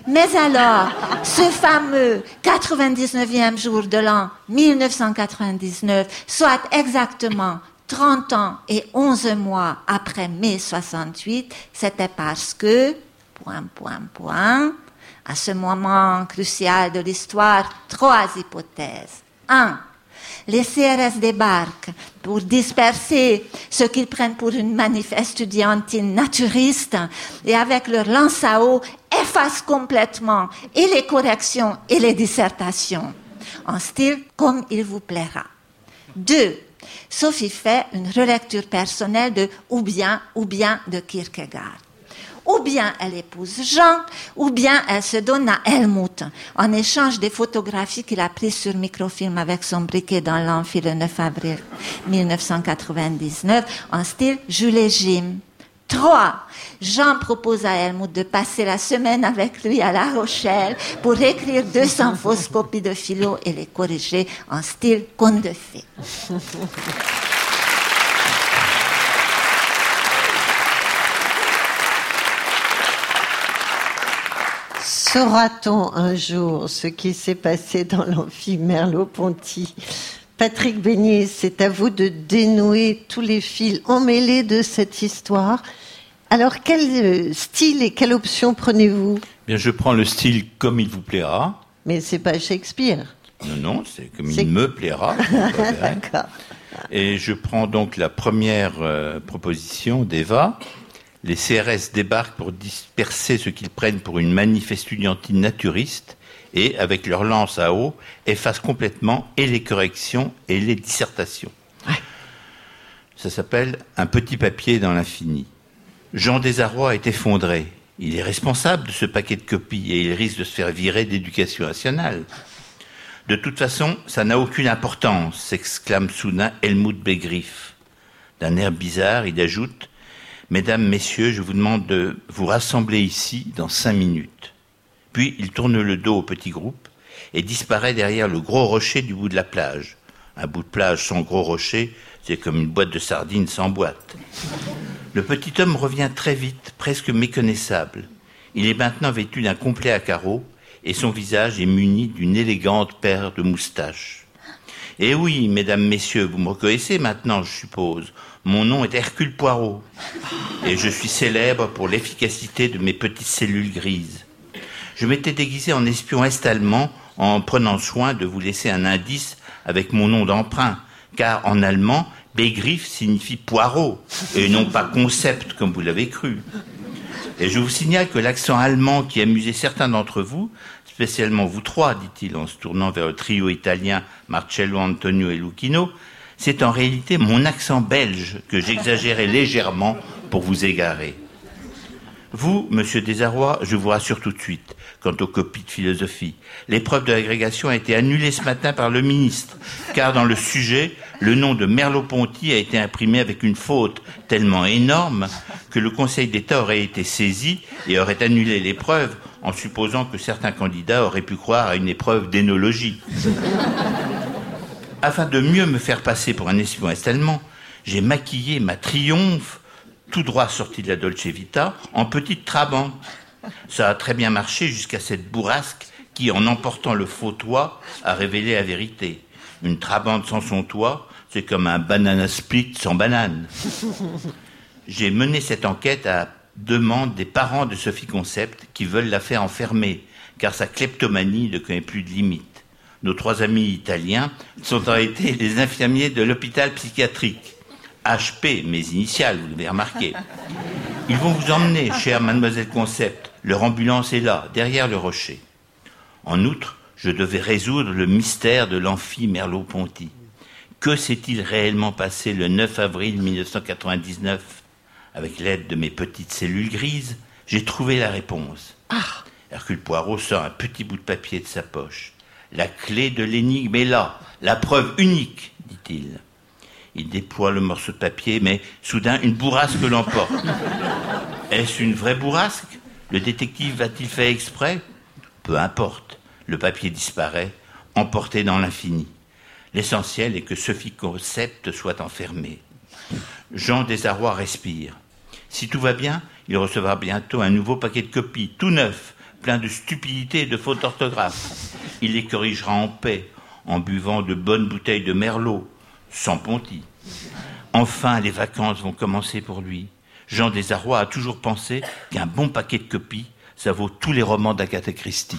Mais alors, ce fameux 99e jour de l'an 1999, soit exactement 30 ans et 11 mois après mai 68, c'était parce que, point, point, point, à ce moment crucial de l'histoire, trois hypothèses. Un, les CRS débarquent pour disperser ce qu'ils prennent pour une manif estudiantine naturiste et avec leur lance à eau effacent complètement et les corrections et les dissertations en style comme il vous plaira. Deux, Sophie fait une relecture personnelle de ou bien ou bien de Kierkegaard ou bien elle épouse Jean, ou bien elle se donne à Helmut, en échange des photographies qu'il a prises sur microfilm avec son briquet dans l'amphi le 9 avril 1999, en style Jules Jim. 3. Jean propose à Helmut de passer la semaine avec lui à La Rochelle pour écrire 200 fausses copies de philo et les corriger en style conte de fées. Saura-t-on un jour ce qui s'est passé dans l'amphi Merleau-Ponty? Patrick Beignet, c'est à vous de dénouer tous les fils emmêlés de cette histoire. Alors, quel euh, style et quelle option prenez-vous? Bien, je prends le style comme il vous plaira. Mais c'est pas Shakespeare. Non, non, c'est comme il me plaira. D'accord. Et je prends donc la première euh, proposition d'Eva. Les CRS débarquent pour disperser ce qu'ils prennent pour une manif estudiantine naturiste et, avec leur lance à eau, effacent complètement et les corrections et les dissertations. Ça s'appelle un petit papier dans l'infini. Jean Desarrois est effondré. Il est responsable de ce paquet de copies et il risque de se faire virer d'éducation nationale. De toute façon, ça n'a aucune importance, s'exclame soudain Helmut Begriff. D'un air bizarre, il ajoute Mesdames, Messieurs, je vous demande de vous rassembler ici dans cinq minutes. Puis il tourne le dos au petit groupe et disparaît derrière le gros rocher du bout de la plage. Un bout de plage sans gros rocher, c'est comme une boîte de sardines sans boîte. Le petit homme revient très vite, presque méconnaissable. Il est maintenant vêtu d'un complet à carreaux et son visage est muni d'une élégante paire de moustaches. Eh oui, mesdames, messieurs, vous me reconnaissez maintenant, je suppose. Mon nom est Hercule Poirot et je suis célèbre pour l'efficacité de mes petites cellules grises. Je m'étais déguisé en espion est-allemand en prenant soin de vous laisser un indice avec mon nom d'emprunt, car en allemand, Begriff signifie poireau et non pas concept comme vous l'avez cru. Et je vous signale que l'accent allemand qui amusait certains d'entre vous, spécialement vous trois, dit-il en se tournant vers le trio italien Marcello, Antonio et Lucchino, c'est en réalité mon accent belge que j'exagérais légèrement pour vous égarer. Vous, monsieur Desarrois, je vous rassure tout de suite quant aux copies de philosophie. L'épreuve de l'agrégation a été annulée ce matin par le ministre, car dans le sujet, le nom de Merleau-Ponty a été imprimé avec une faute tellement énorme que le Conseil d'État aurait été saisi et aurait annulé l'épreuve en supposant que certains candidats auraient pu croire à une épreuve d'énologie. Afin de mieux me faire passer pour un espion allemand, j'ai maquillé ma triomphe, tout droit sorti de la Dolce Vita, en petite trabant. Ça a très bien marché jusqu'à cette bourrasque qui, en emportant le faux toit, a révélé la vérité. Une trabante sans son toit, c'est comme un banana split sans banane. J'ai mené cette enquête à demande des parents de Sophie Concept qui veulent la faire enfermer, car sa kleptomanie ne connaît plus de limites nos trois amis italiens, sont été des infirmiers de l'hôpital psychiatrique. HP, mes initiales, vous l'avez remarqué. Ils vont vous emmener, chère mademoiselle Concept. Leur ambulance est là, derrière le rocher. En outre, je devais résoudre le mystère de l'amphi Merleau-Ponty. Que s'est-il réellement passé le 9 avril 1999 Avec l'aide de mes petites cellules grises, j'ai trouvé la réponse. Ah Hercule Poirot sort un petit bout de papier de sa poche. La clé de l'énigme est là, la preuve unique, dit-il. Il déploie le morceau de papier, mais soudain une bourrasque l'emporte. Est-ce une vraie bourrasque? Le détective a-t-il fait exprès? Peu importe. Le papier disparaît, emporté dans l'infini. L'essentiel est que Sophie Concept soit enfermée. Jean Desarrois respire. Si tout va bien, il recevra bientôt un nouveau paquet de copies, tout neuf, plein de stupidité et de fautes d'orthographe. Il les corrigera en paix, en buvant de bonnes bouteilles de merlot, sans ponty. Enfin, les vacances vont commencer pour lui. Jean Desarrois a toujours pensé qu'un bon paquet de copies, ça vaut tous les romans d'Agatha Christie.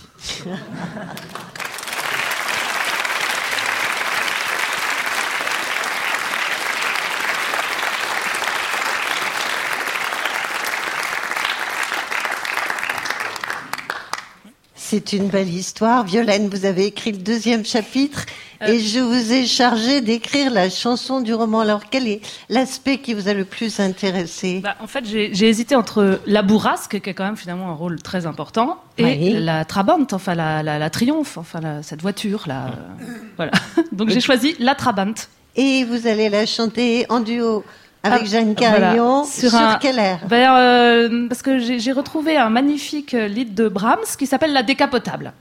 C'est une belle histoire. Violaine, vous avez écrit le deuxième chapitre Euh. et je vous ai chargé d'écrire la chanson du roman. Alors, quel est l'aspect qui vous a le plus intéressé? Bah, en fait, j'ai hésité entre la bourrasque, qui a quand même finalement un rôle très important, et Oui. la Trabant, enfin la, la, la Triomphe, enfin la- cette voiture là. euh, voilà. Donc j'ai choisi la Trabant. Et vous allez la chanter en duo avec Ah, Jeanne voilà. Carillon Sur sur, un- quel air Ben, euh, parce que j'ai j'ai retrouvé un magnifique euh, lead de Brahms qui s'appelle La Décapotable.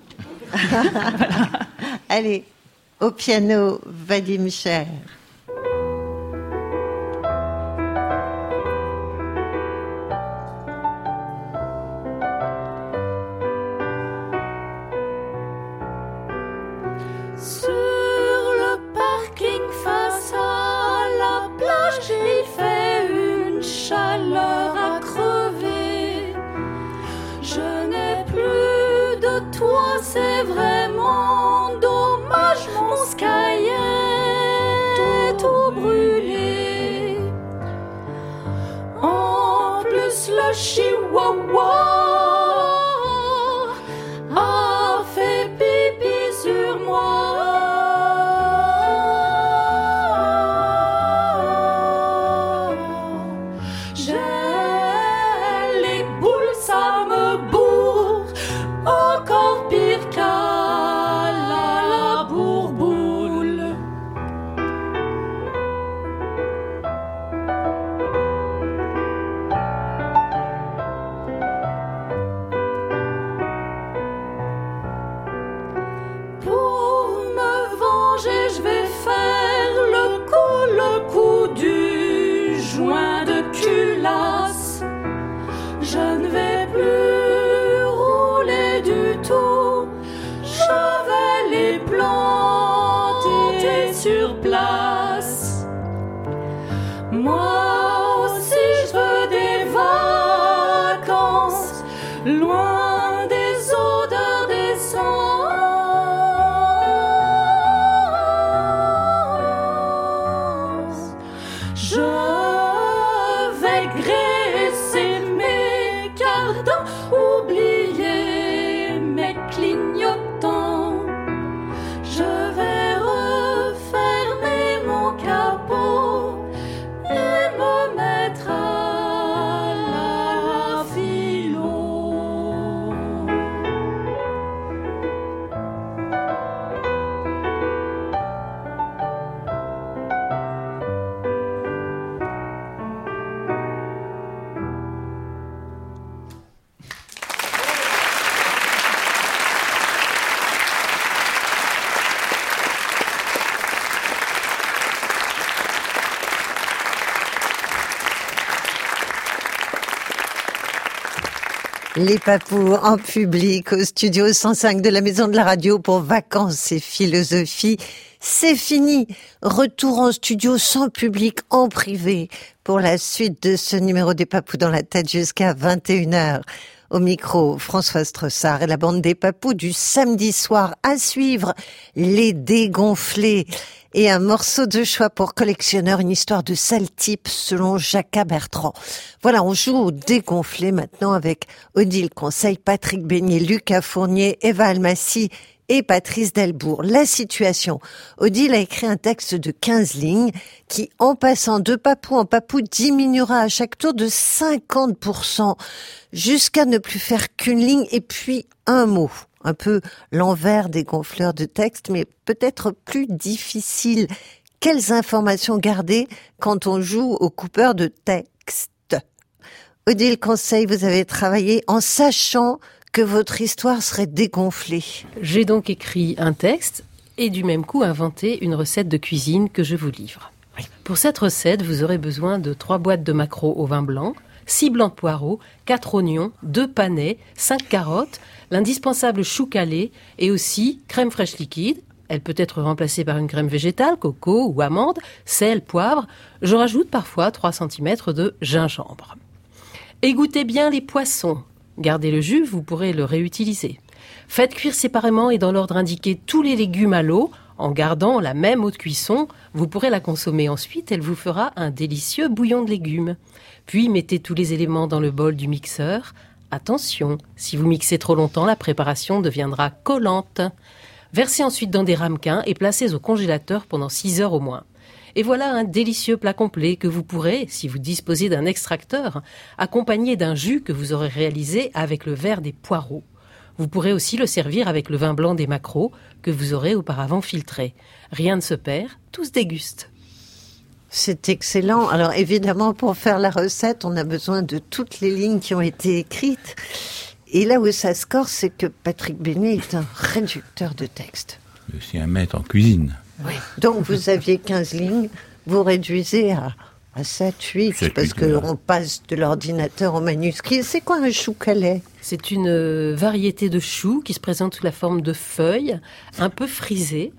Allez, au piano, Vadim Cher. Sur le plus, le Les papous en public au studio 105 de la Maison de la Radio pour vacances et philosophie. C'est fini. Retour en studio sans public en privé pour la suite de ce numéro des papous dans la tête jusqu'à 21h. Au micro, Françoise Tressard et la bande des papous du samedi soir à suivre, les dégonflés et un morceau de choix pour collectionneur, une histoire de sale type selon Jacques Bertrand. Voilà, on joue au dégonflé maintenant avec Odile Conseil, Patrick Beignet, Lucas Fournier, Eva Almassi et Patrice Delbourg. La situation. Odile a écrit un texte de 15 lignes qui, en passant de papou en papou, diminuera à chaque tour de 50% jusqu'à ne plus faire qu'une ligne et puis un mot. Un peu l'envers des gonfleurs de texte, mais peut-être plus difficile. Quelles informations garder quand on joue au coupeur de texte? Odile Conseil, vous avez travaillé en sachant que votre histoire serait dégonflée. J'ai donc écrit un texte et du même coup inventé une recette de cuisine que je vous livre. Pour cette recette, vous aurez besoin de trois boîtes de maquereaux au vin blanc, 6 blancs de poireaux, 4 oignons, 2 panais, 5 carottes, l'indispensable chou calé et aussi crème fraîche liquide. Elle peut être remplacée par une crème végétale, coco ou amande, sel, poivre. Je rajoute parfois 3 cm de gingembre. Égouttez bien les poissons. Gardez le jus, vous pourrez le réutiliser. Faites cuire séparément et dans l'ordre indiqué tous les légumes à l'eau. En gardant la même eau de cuisson, vous pourrez la consommer ensuite, elle vous fera un délicieux bouillon de légumes. Puis mettez tous les éléments dans le bol du mixeur. Attention, si vous mixez trop longtemps, la préparation deviendra collante. Versez ensuite dans des ramequins et placez au congélateur pendant 6 heures au moins. Et voilà un délicieux plat complet que vous pourrez, si vous disposez d'un extracteur, accompagner d'un jus que vous aurez réalisé avec le verre des poireaux. Vous pourrez aussi le servir avec le vin blanc des maquereaux que vous aurez auparavant filtré. Rien ne se perd, tout se déguste. C'est excellent. Alors évidemment, pour faire la recette, on a besoin de toutes les lignes qui ont été écrites. Et là où ça se corse, c'est que Patrick Bénet est un réducteur de texte. Je suis un maître en cuisine. Donc vous aviez 15 lignes, vous réduisez à, à 7, 8, Sept, parce huit, voilà. qu'on passe de l'ordinateur au manuscrit. C'est quoi un chou calais C'est une euh, variété de choux qui se présente sous la forme de feuilles, un peu frisées,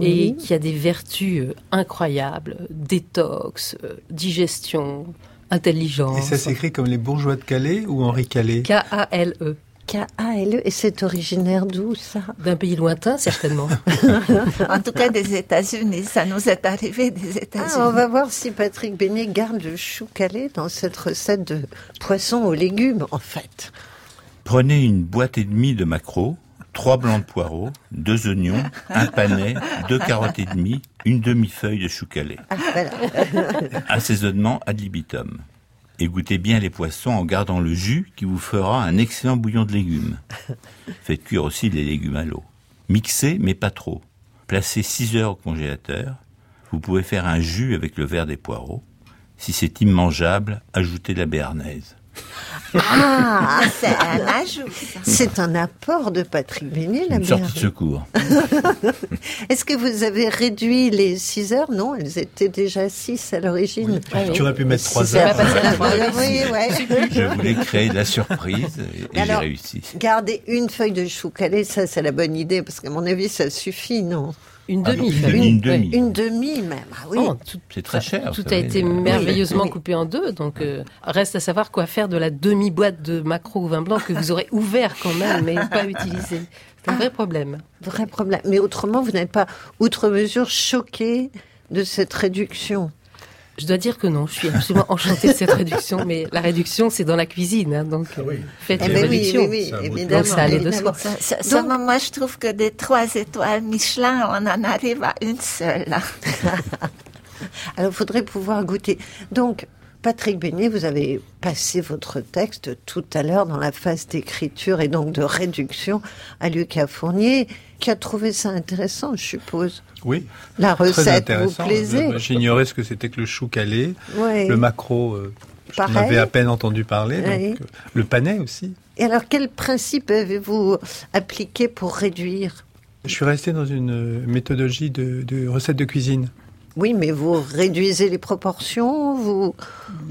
et qui a des vertus euh, incroyables, détox, euh, digestion, intelligence. Et ça s'écrit comme les bourgeois de Calais ou Henri Calais? K-A-L-E. K-A-L-E. Et c'est originaire d'où ça? E. D'un pays lointain, certainement. En tout cas, des États-Unis. Ça nous est arrivé des Ah, États-Unis. on va voir si Patrick Bénet garde le chou calais dans cette recette de poisson aux légumes, en fait. Prenez une boîte et demie de maquereaux, trois blancs de poireaux, deux oignons, un panais, deux carottes et demie, une demi-feuille de chou calé. Ah, voilà. Assaisonnement ad libitum. Égouttez bien les poissons en gardant le jus qui vous fera un excellent bouillon de légumes. Faites cuire aussi les légumes à l'eau. Mixez, mais pas trop. Placez 6 heures au congélateur. Vous pouvez faire un jus avec le verre des poireaux. Si c'est immangeable, ajoutez de la béarnaise. Ah, C'est un ajout. c'est un apport de Patrick Bénet, la Une sortie de secours. Est-ce que vous avez réduit les 6 heures? Non, elles étaient déjà 6 à l'origine. Ah oui. Tu aurais pu mettre trois C'est heures. pas passé la fois. Oui, ouais. Je voulais créer de la surprise et, j'ai réussi. Garder une feuille de chou calé, ça c'est la bonne idée, parce qu'à mon avis ça suffit, non? Une Ah, demi une demi, une demi. Une demi même, ah oui. Oh, tout, C'est très cher. tout a été merveilleusement oui. coupé en deux, donc euh, reste à savoir quoi faire de la demi-boîte de macro au vin blanc que vous aurez ouvert quand même, mais pas utilisé. C'est un vrai problème. Vrai problème. Mais autrement, vous n'êtes pas outre mesure choqué de cette réduction. Je dois dire que non, je suis absolument enchantée de cette réduction, mais la réduction, c'est dans la cuisine, hein, donc euh, faites Eh une ben oui, réduction. oui, oui, évidemment. Donc ça allait de soi. Ça- ça- Donc- seulement, moi, je trouve que des trois étoiles Michelin, on en arrive à une seule. Alors, il faudrait pouvoir goûter. Donc, Patrick Beignet, vous avez passé votre texte tout à l'heure dans la phase d'écriture et donc de réduction à Lucas Fournier, qui a trouvé ça intéressant, je suppose. Oui, La recette vous plaisait Je- J'ignorais ce que c'était que le chou calé, le maquereau, euh, Pareil. avais à peine entendu parler, Oui. donc, euh, le panais aussi. Et alors, quel principe avez-vous appliqué pour réduire? Je suis resté dans une euh, méthodologie de, de recette de cuisine. Oui, mais vous réduisez les proportions, vous...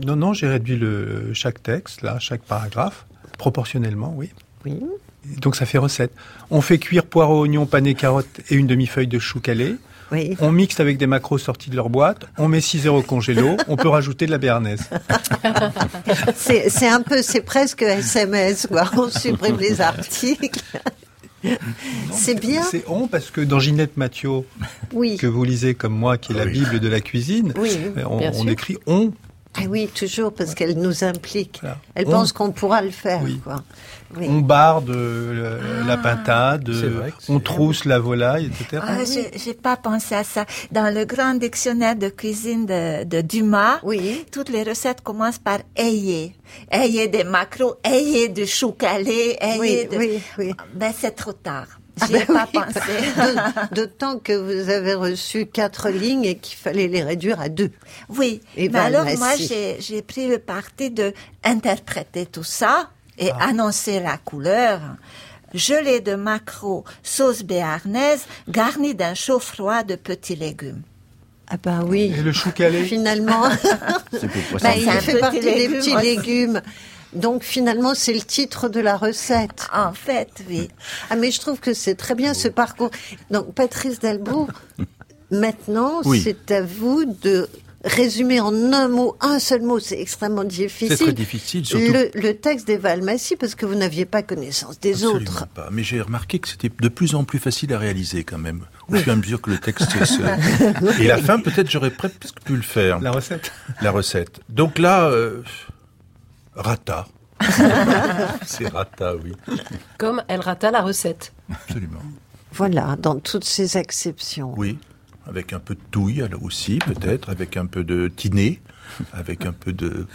Non, non, j'ai réduit le, chaque texte, là, chaque paragraphe, proportionnellement, oui. Oui. Donc ça fait recette. On fait cuire poireaux, oignons, panais, carottes et une demi-feuille de chou calé. Oui. On mixe avec des macros sortis de leur boîte. On met 6 heures au congélo. On peut rajouter de la béarnaise. C'est c'est un peu, c'est presque SMS, quoi. On supprime les articles. C'est bien, C'est on parce que dans Ginette Mathieu, oui. que vous lisez comme moi, qui est la Bible de la cuisine, Oui. euh, on, écrit on. Ah oui, toujours, parce qu'elle nous implique. Voilà. Elle On- pense qu'on pourra le faire, Oui. quoi. Oui. On barde euh, le- la pintade, C'est euh, on trousse la volaille, etc. Ah, j'ai j'ai pas pensé à ça. Dans le grand dictionnaire de cuisine de, de Dumas, Oui. toutes les recettes commencent par ayez. Ayez des macros, ayez du chou calé, ayez Oui, de... oui, oui. Ben, c'est trop tard. Ah J'y ben ai pas oui. pensé. De- D'autant que vous avez reçu quatre lignes et qu'il fallait les réduire à deux. Oui, Et mais Val alors moi Massy. j'ai j'ai pris le parti de interpréter tout ça et Ah. annoncer la couleur. Gelée de maquereau, sauce béarnaise, garnie d'un chaud froid de petits légumes. Ah bah oui. Et le chou calé Finalement, C'est pour bah, ça. il fait petit partie des petits légumes. Donc finalement, c'est le titre de la recette. En fait, oui. Ah mais je trouve que c'est très bien ce parcours. Donc Patrice Delbourg, maintenant Oui. c'est à vous de résumer en un mot, un seul mot, c'est extrêmement difficile. C'est très difficile, surtout. Le, le texte d'Eva Almasy parce que vous n'aviez pas connaissance des Absolument autres. pas. Mais j'ai remarqué que c'était de plus en plus facile à réaliser quand même, au fur et à mesure que le texte se... Et la fin, peut-être, j'aurais presque pu le faire, La recette la recette. Donc là, euh, rata. C'est rata, oui, Comme elle rata la recette. absolument. Voilà, dans toutes ces exceptions. Oui, avec un peu de touille alors aussi, peut-être, avec un peu de tiné, avec un peu de...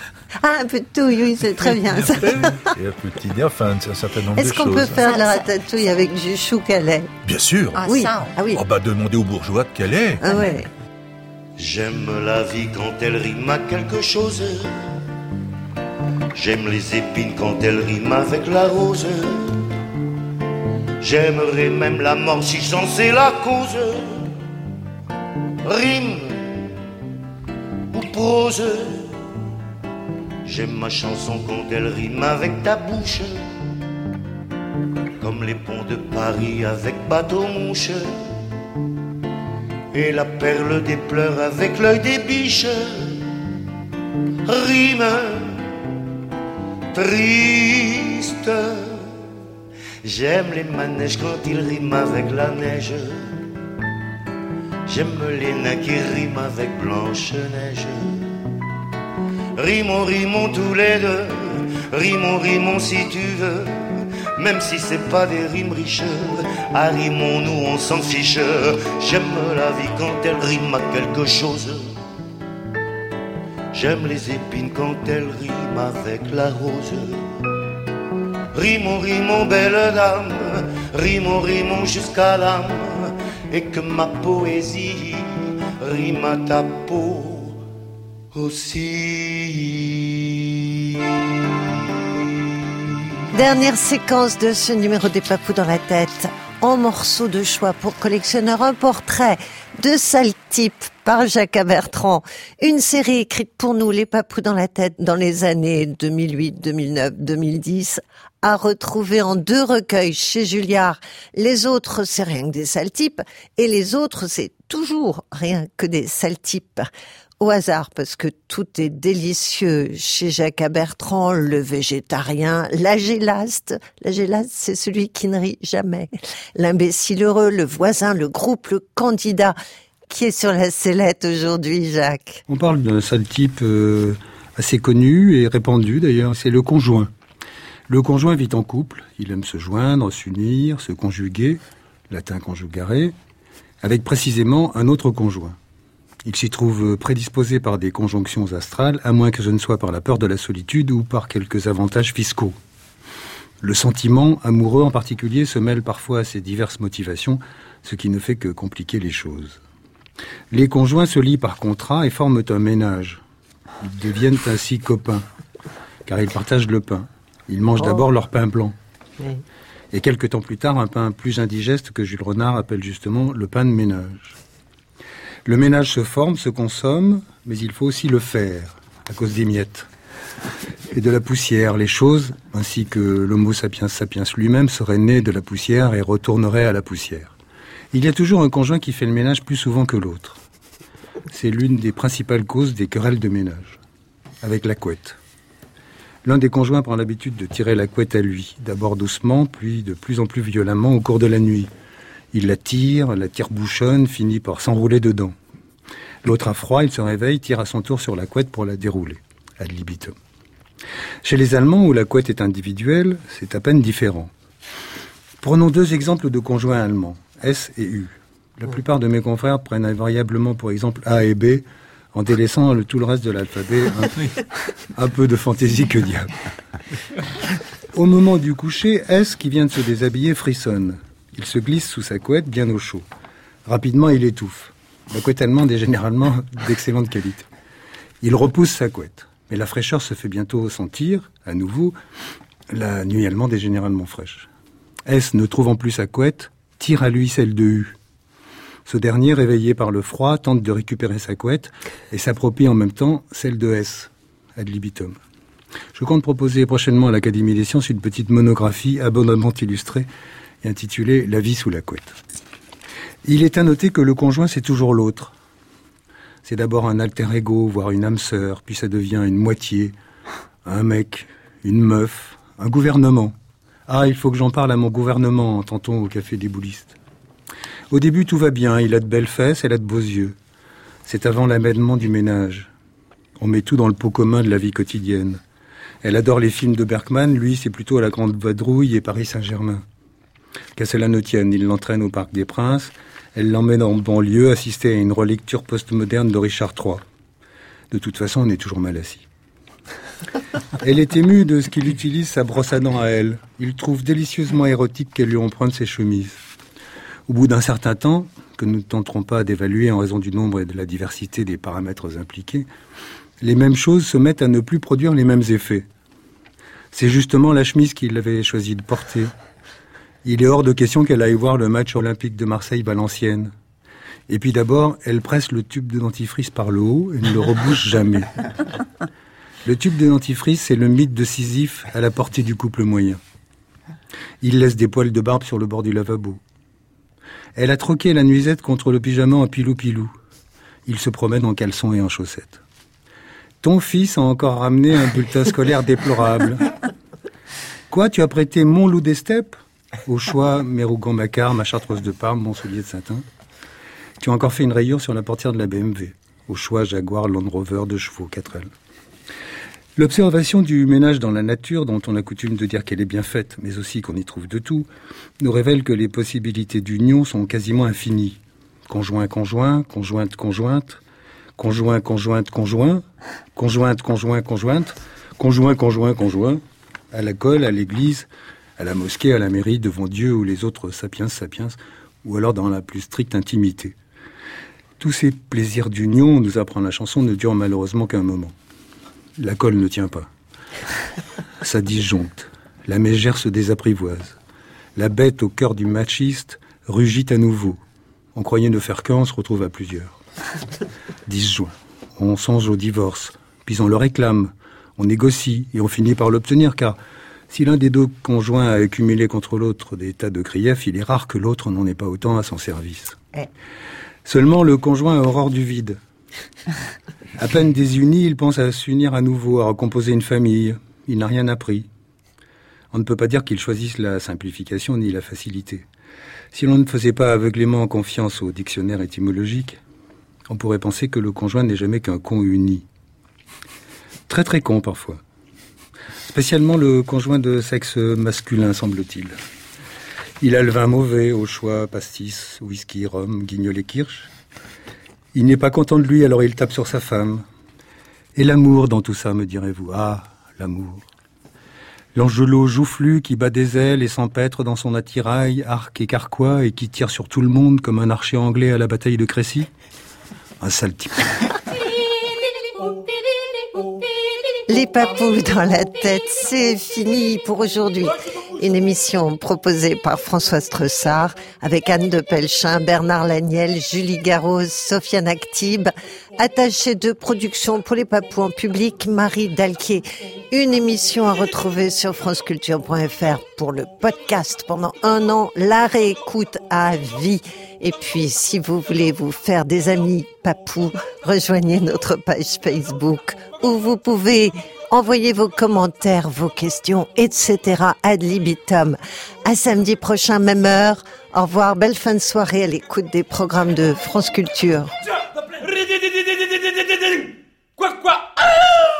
Ah, un peu de tout, oui, c'est très bien ça. Et un peu de tiné, enfin, un certain nombre de Est-ce choses. qu'on peut faire de la ratatouille avec du chou calais Bien sûr Ah, Oui, ça, ah oui. Oh bah, demandez aux bourgeois de Calais Ah ouais. J'aime la vie quand elle rime à quelque chose. J'aime les épines quand elles riment avec la rose. J'aimerais même la mort si j'en sais la cause. Rime ou prose. J'aime ma chanson quand elle rime avec ta bouche. Comme les ponts de Paris avec bateau-mouche et la perle des pleurs avec l'œil des biches. Rime triste. J'aime les manèges quand ils riment avec la neige. J'aime les nains qui riment avec Blanche-Neige. Rimons, rimons tous les deux. Rimons, rimons si tu veux. Même si c'est pas des rimes riches, arrimons-nous, on s'en fiche. J'aime la vie quand elle rime à quelque chose. J'aime les épines quand elles riment avec la rose. Rimons, rimons, belle dame, rimons, rimons jusqu'à l'âme, et que ma poésie rime à ta peau aussi. Dernière séquence de ce numéro des Papous dans la tête. En morceaux de choix pour collectionneur, un portrait de sale type par Jacques Bertrand. Une série écrite pour nous, les Papous dans la tête, dans les années 2008, 2009, 2010, à retrouver en deux recueils chez Julliard. Les autres, c'est rien que des sales types, et les autres, c'est toujours rien que des sales types au hasard parce que tout est délicieux chez Jacques Bertrand, le végétarien, l'agélaste. L'agélaste, c'est celui qui ne rit jamais. L'imbécile heureux, le voisin, le groupe, le candidat. Qui est sur la sellette aujourd'hui, Jacques? On parle d'un sale type euh, assez connu et répandu d'ailleurs, c'est le conjoint. Le conjoint vit en couple, il aime se joindre, s'unir, se conjuguer, latin conjugare, avec précisément un autre conjoint. Il s'y trouve prédisposé par des conjonctions astrales, à moins que ce ne soit par la peur de la solitude ou par quelques avantages fiscaux. Le sentiment amoureux en particulier se mêle parfois à ces diverses motivations, ce qui ne fait que compliquer les choses. Les conjoints se lient par contrat et forment un ménage. Ils deviennent ainsi copains, car ils partagent le pain. Ils mangent Oh. d'abord leur pain blanc. Oui. Et quelque temps plus tard, un pain plus indigeste que Jules Renard appelle justement le pain de ménage. Le ménage se forme, se consomme, mais il faut aussi le faire, à cause des miettes. Et de la poussière, les choses, ainsi que l'homo sapiens sapiens lui-même, seraient nés de la poussière et retourneraient à la poussière. Il y a toujours un conjoint qui fait le ménage plus souvent que l'autre. C'est l'une des principales causes des querelles de ménage, avec la couette. L'un des conjoints prend l'habitude de tirer la couette à lui, d'abord doucement, puis de plus en plus violemment au cours de la nuit. Il la tire, la tire bouchonne, finit par s'enrouler dedans. L'autre a froid, il se réveille, tire à son tour sur la couette pour la dérouler, ad libitum. Chez les Allemands, où la couette est individuelle, c'est à peine différent. Prenons deux exemples de conjoints allemands, S et U. La plupart de mes confrères prennent invariablement pour exemple A et B, en délaissant le, tout le reste de l'alphabet. Un, un peu de fantaisie que diable. Au moment du coucher, S, qui vient de se déshabiller, frissonne. Il se glisse sous sa couette, bien au chaud. Rapidement, il étouffe. La couette allemande est généralement d'excellente qualité. Il repousse sa couette. Mais la fraîcheur se fait bientôt sentir, à nouveau. La nuit allemande est généralement fraîche. S, ne trouvant plus sa couette, tire à lui celle de U. Ce dernier, réveillé par le froid, tente de récupérer sa couette et s'approprie en même temps celle de S, ad libitum. Je compte proposer prochainement à l'Académie des sciences une petite monographie abondamment illustrée et intitulée La vie sous la couette. Il est à noter que le conjoint, c'est toujours l'autre. C'est d'abord un alter ego, voire une âme sœur, puis ça devient une moitié, un mec, une meuf, un gouvernement. Ah, il faut que j'en parle à mon gouvernement, entend-on au café des boulistes. Au début, tout va bien, il a de belles fesses, elle a de beaux yeux. C'est avant l'amènement du ménage. On met tout dans le pot commun de la vie quotidienne. Elle adore les films de Bergman, lui, c'est plutôt la Grande Vadrouille et Paris Saint-Germain. Qu'à cela ne tienne, il l'entraîne au Parc des Princes, elle l'emmène en banlieue assister à une relecture postmoderne de Richard III. De toute façon, on est toujours mal assis. Elle est émue de ce qu'il utilise sa brosse à dents à elle. Il trouve délicieusement érotique qu'elle lui emprunte ses chemises. Au bout d'un certain temps, que nous ne tenterons pas d'évaluer en raison du nombre et de la diversité des paramètres impliqués, les mêmes choses se mettent à ne plus produire les mêmes effets. C'est justement la chemise qu'il avait choisi de porter. Il est hors de question qu'elle aille voir le match olympique de Marseille-Valenciennes. Et puis d'abord, elle presse le tube de dentifrice par le haut et ne le rebouche jamais. Le tube de dentifrice, c'est le mythe de Sisyphe à la portée du couple moyen. Il laisse des poils de barbe sur le bord du lavabo. Elle a troqué la nuisette contre le pyjama en pilou-pilou. Il se promène en caleçon et en chaussettes. Ton fils a encore ramené un bulletin scolaire déplorable. Quoi, tu as prêté mon loup des steppes? Au choix, Mérougon-Macquart, ma chartreuse de Parme, mon soulier de satin. Tu as encore fait une rayure sur la portière de la BMW. Au choix, Jaguar Land Rover de chevaux 4L. L'observation du ménage dans la nature, dont on a coutume de dire qu'elle est bien faite, mais aussi qu'on y trouve de tout, nous révèle que les possibilités d'union sont quasiment infinies. Conjoint, conjoint, conjointe, conjointe, conjoint, conjointe, conjoint, conjointe, conjoint, conjointe, conjoint, conjoint, conjoint, à la à l'église, à la mosquée, à la mairie, devant Dieu ou les autres sapiens, sapiens, ou alors dans la plus stricte intimité. Tous ces plaisirs d'union, nous apprend la chanson, ne durent malheureusement qu'un moment. La colle ne tient pas. Ça disjoncte. La mégère se désapprivoise. La bête au cœur du machiste rugit à nouveau. On croyait ne faire qu'un, on se retrouve à plusieurs. Disjoint. On songe au divorce, puis on le réclame, on négocie et on finit par l'obtenir car si l'un des deux conjoints a accumulé contre l'autre des tas de griefs, il est rare que l'autre n'en ait pas autant à son service. Eh. Seulement le conjoint a horreur du vide. À peine désuni, il pense à s'unir à nouveau, à recomposer une famille. Il n'a rien appris. On ne peut pas dire qu'il choisisse la simplification ni la facilité. Si l'on ne faisait pas aveuglément confiance au dictionnaire étymologique, on pourrait penser que le conjoint n'est jamais qu'un con uni. Très très con parfois. Spécialement le conjoint de sexe masculin, semble-t-il. Il a le vin mauvais, au choix, pastis, whisky, rhum, guignol et kirsch. Il n'est pas content de lui, alors il tape sur sa femme. Et l'amour dans tout ça, me direz-vous? Ah, l'amour. L'angelot joufflu qui bat des ailes et s'empêtre dans son attirail, arc et carquois, et qui tire sur tout le monde comme un archer anglais à la bataille de Crécy? Un sale type. Les papous dans la tête, c'est fini pour aujourd'hui. Une émission proposée par François Stressard avec Anne de Pelchin, Bernard Laniel, Julie Garros, Sofiane Actib, attachée de production pour les papous en public, Marie Dalquier. Une émission à retrouver sur franceculture.fr pour le podcast pendant un an, la réécoute à vie. Et puis, si vous voulez vous faire des amis papous, rejoignez notre page Facebook où vous pouvez Envoyez vos commentaires, vos questions, etc. ad libitum. À samedi prochain, même heure. Au revoir, belle fin de soirée à l'écoute des programmes de France Culture. Quoi, quoi ah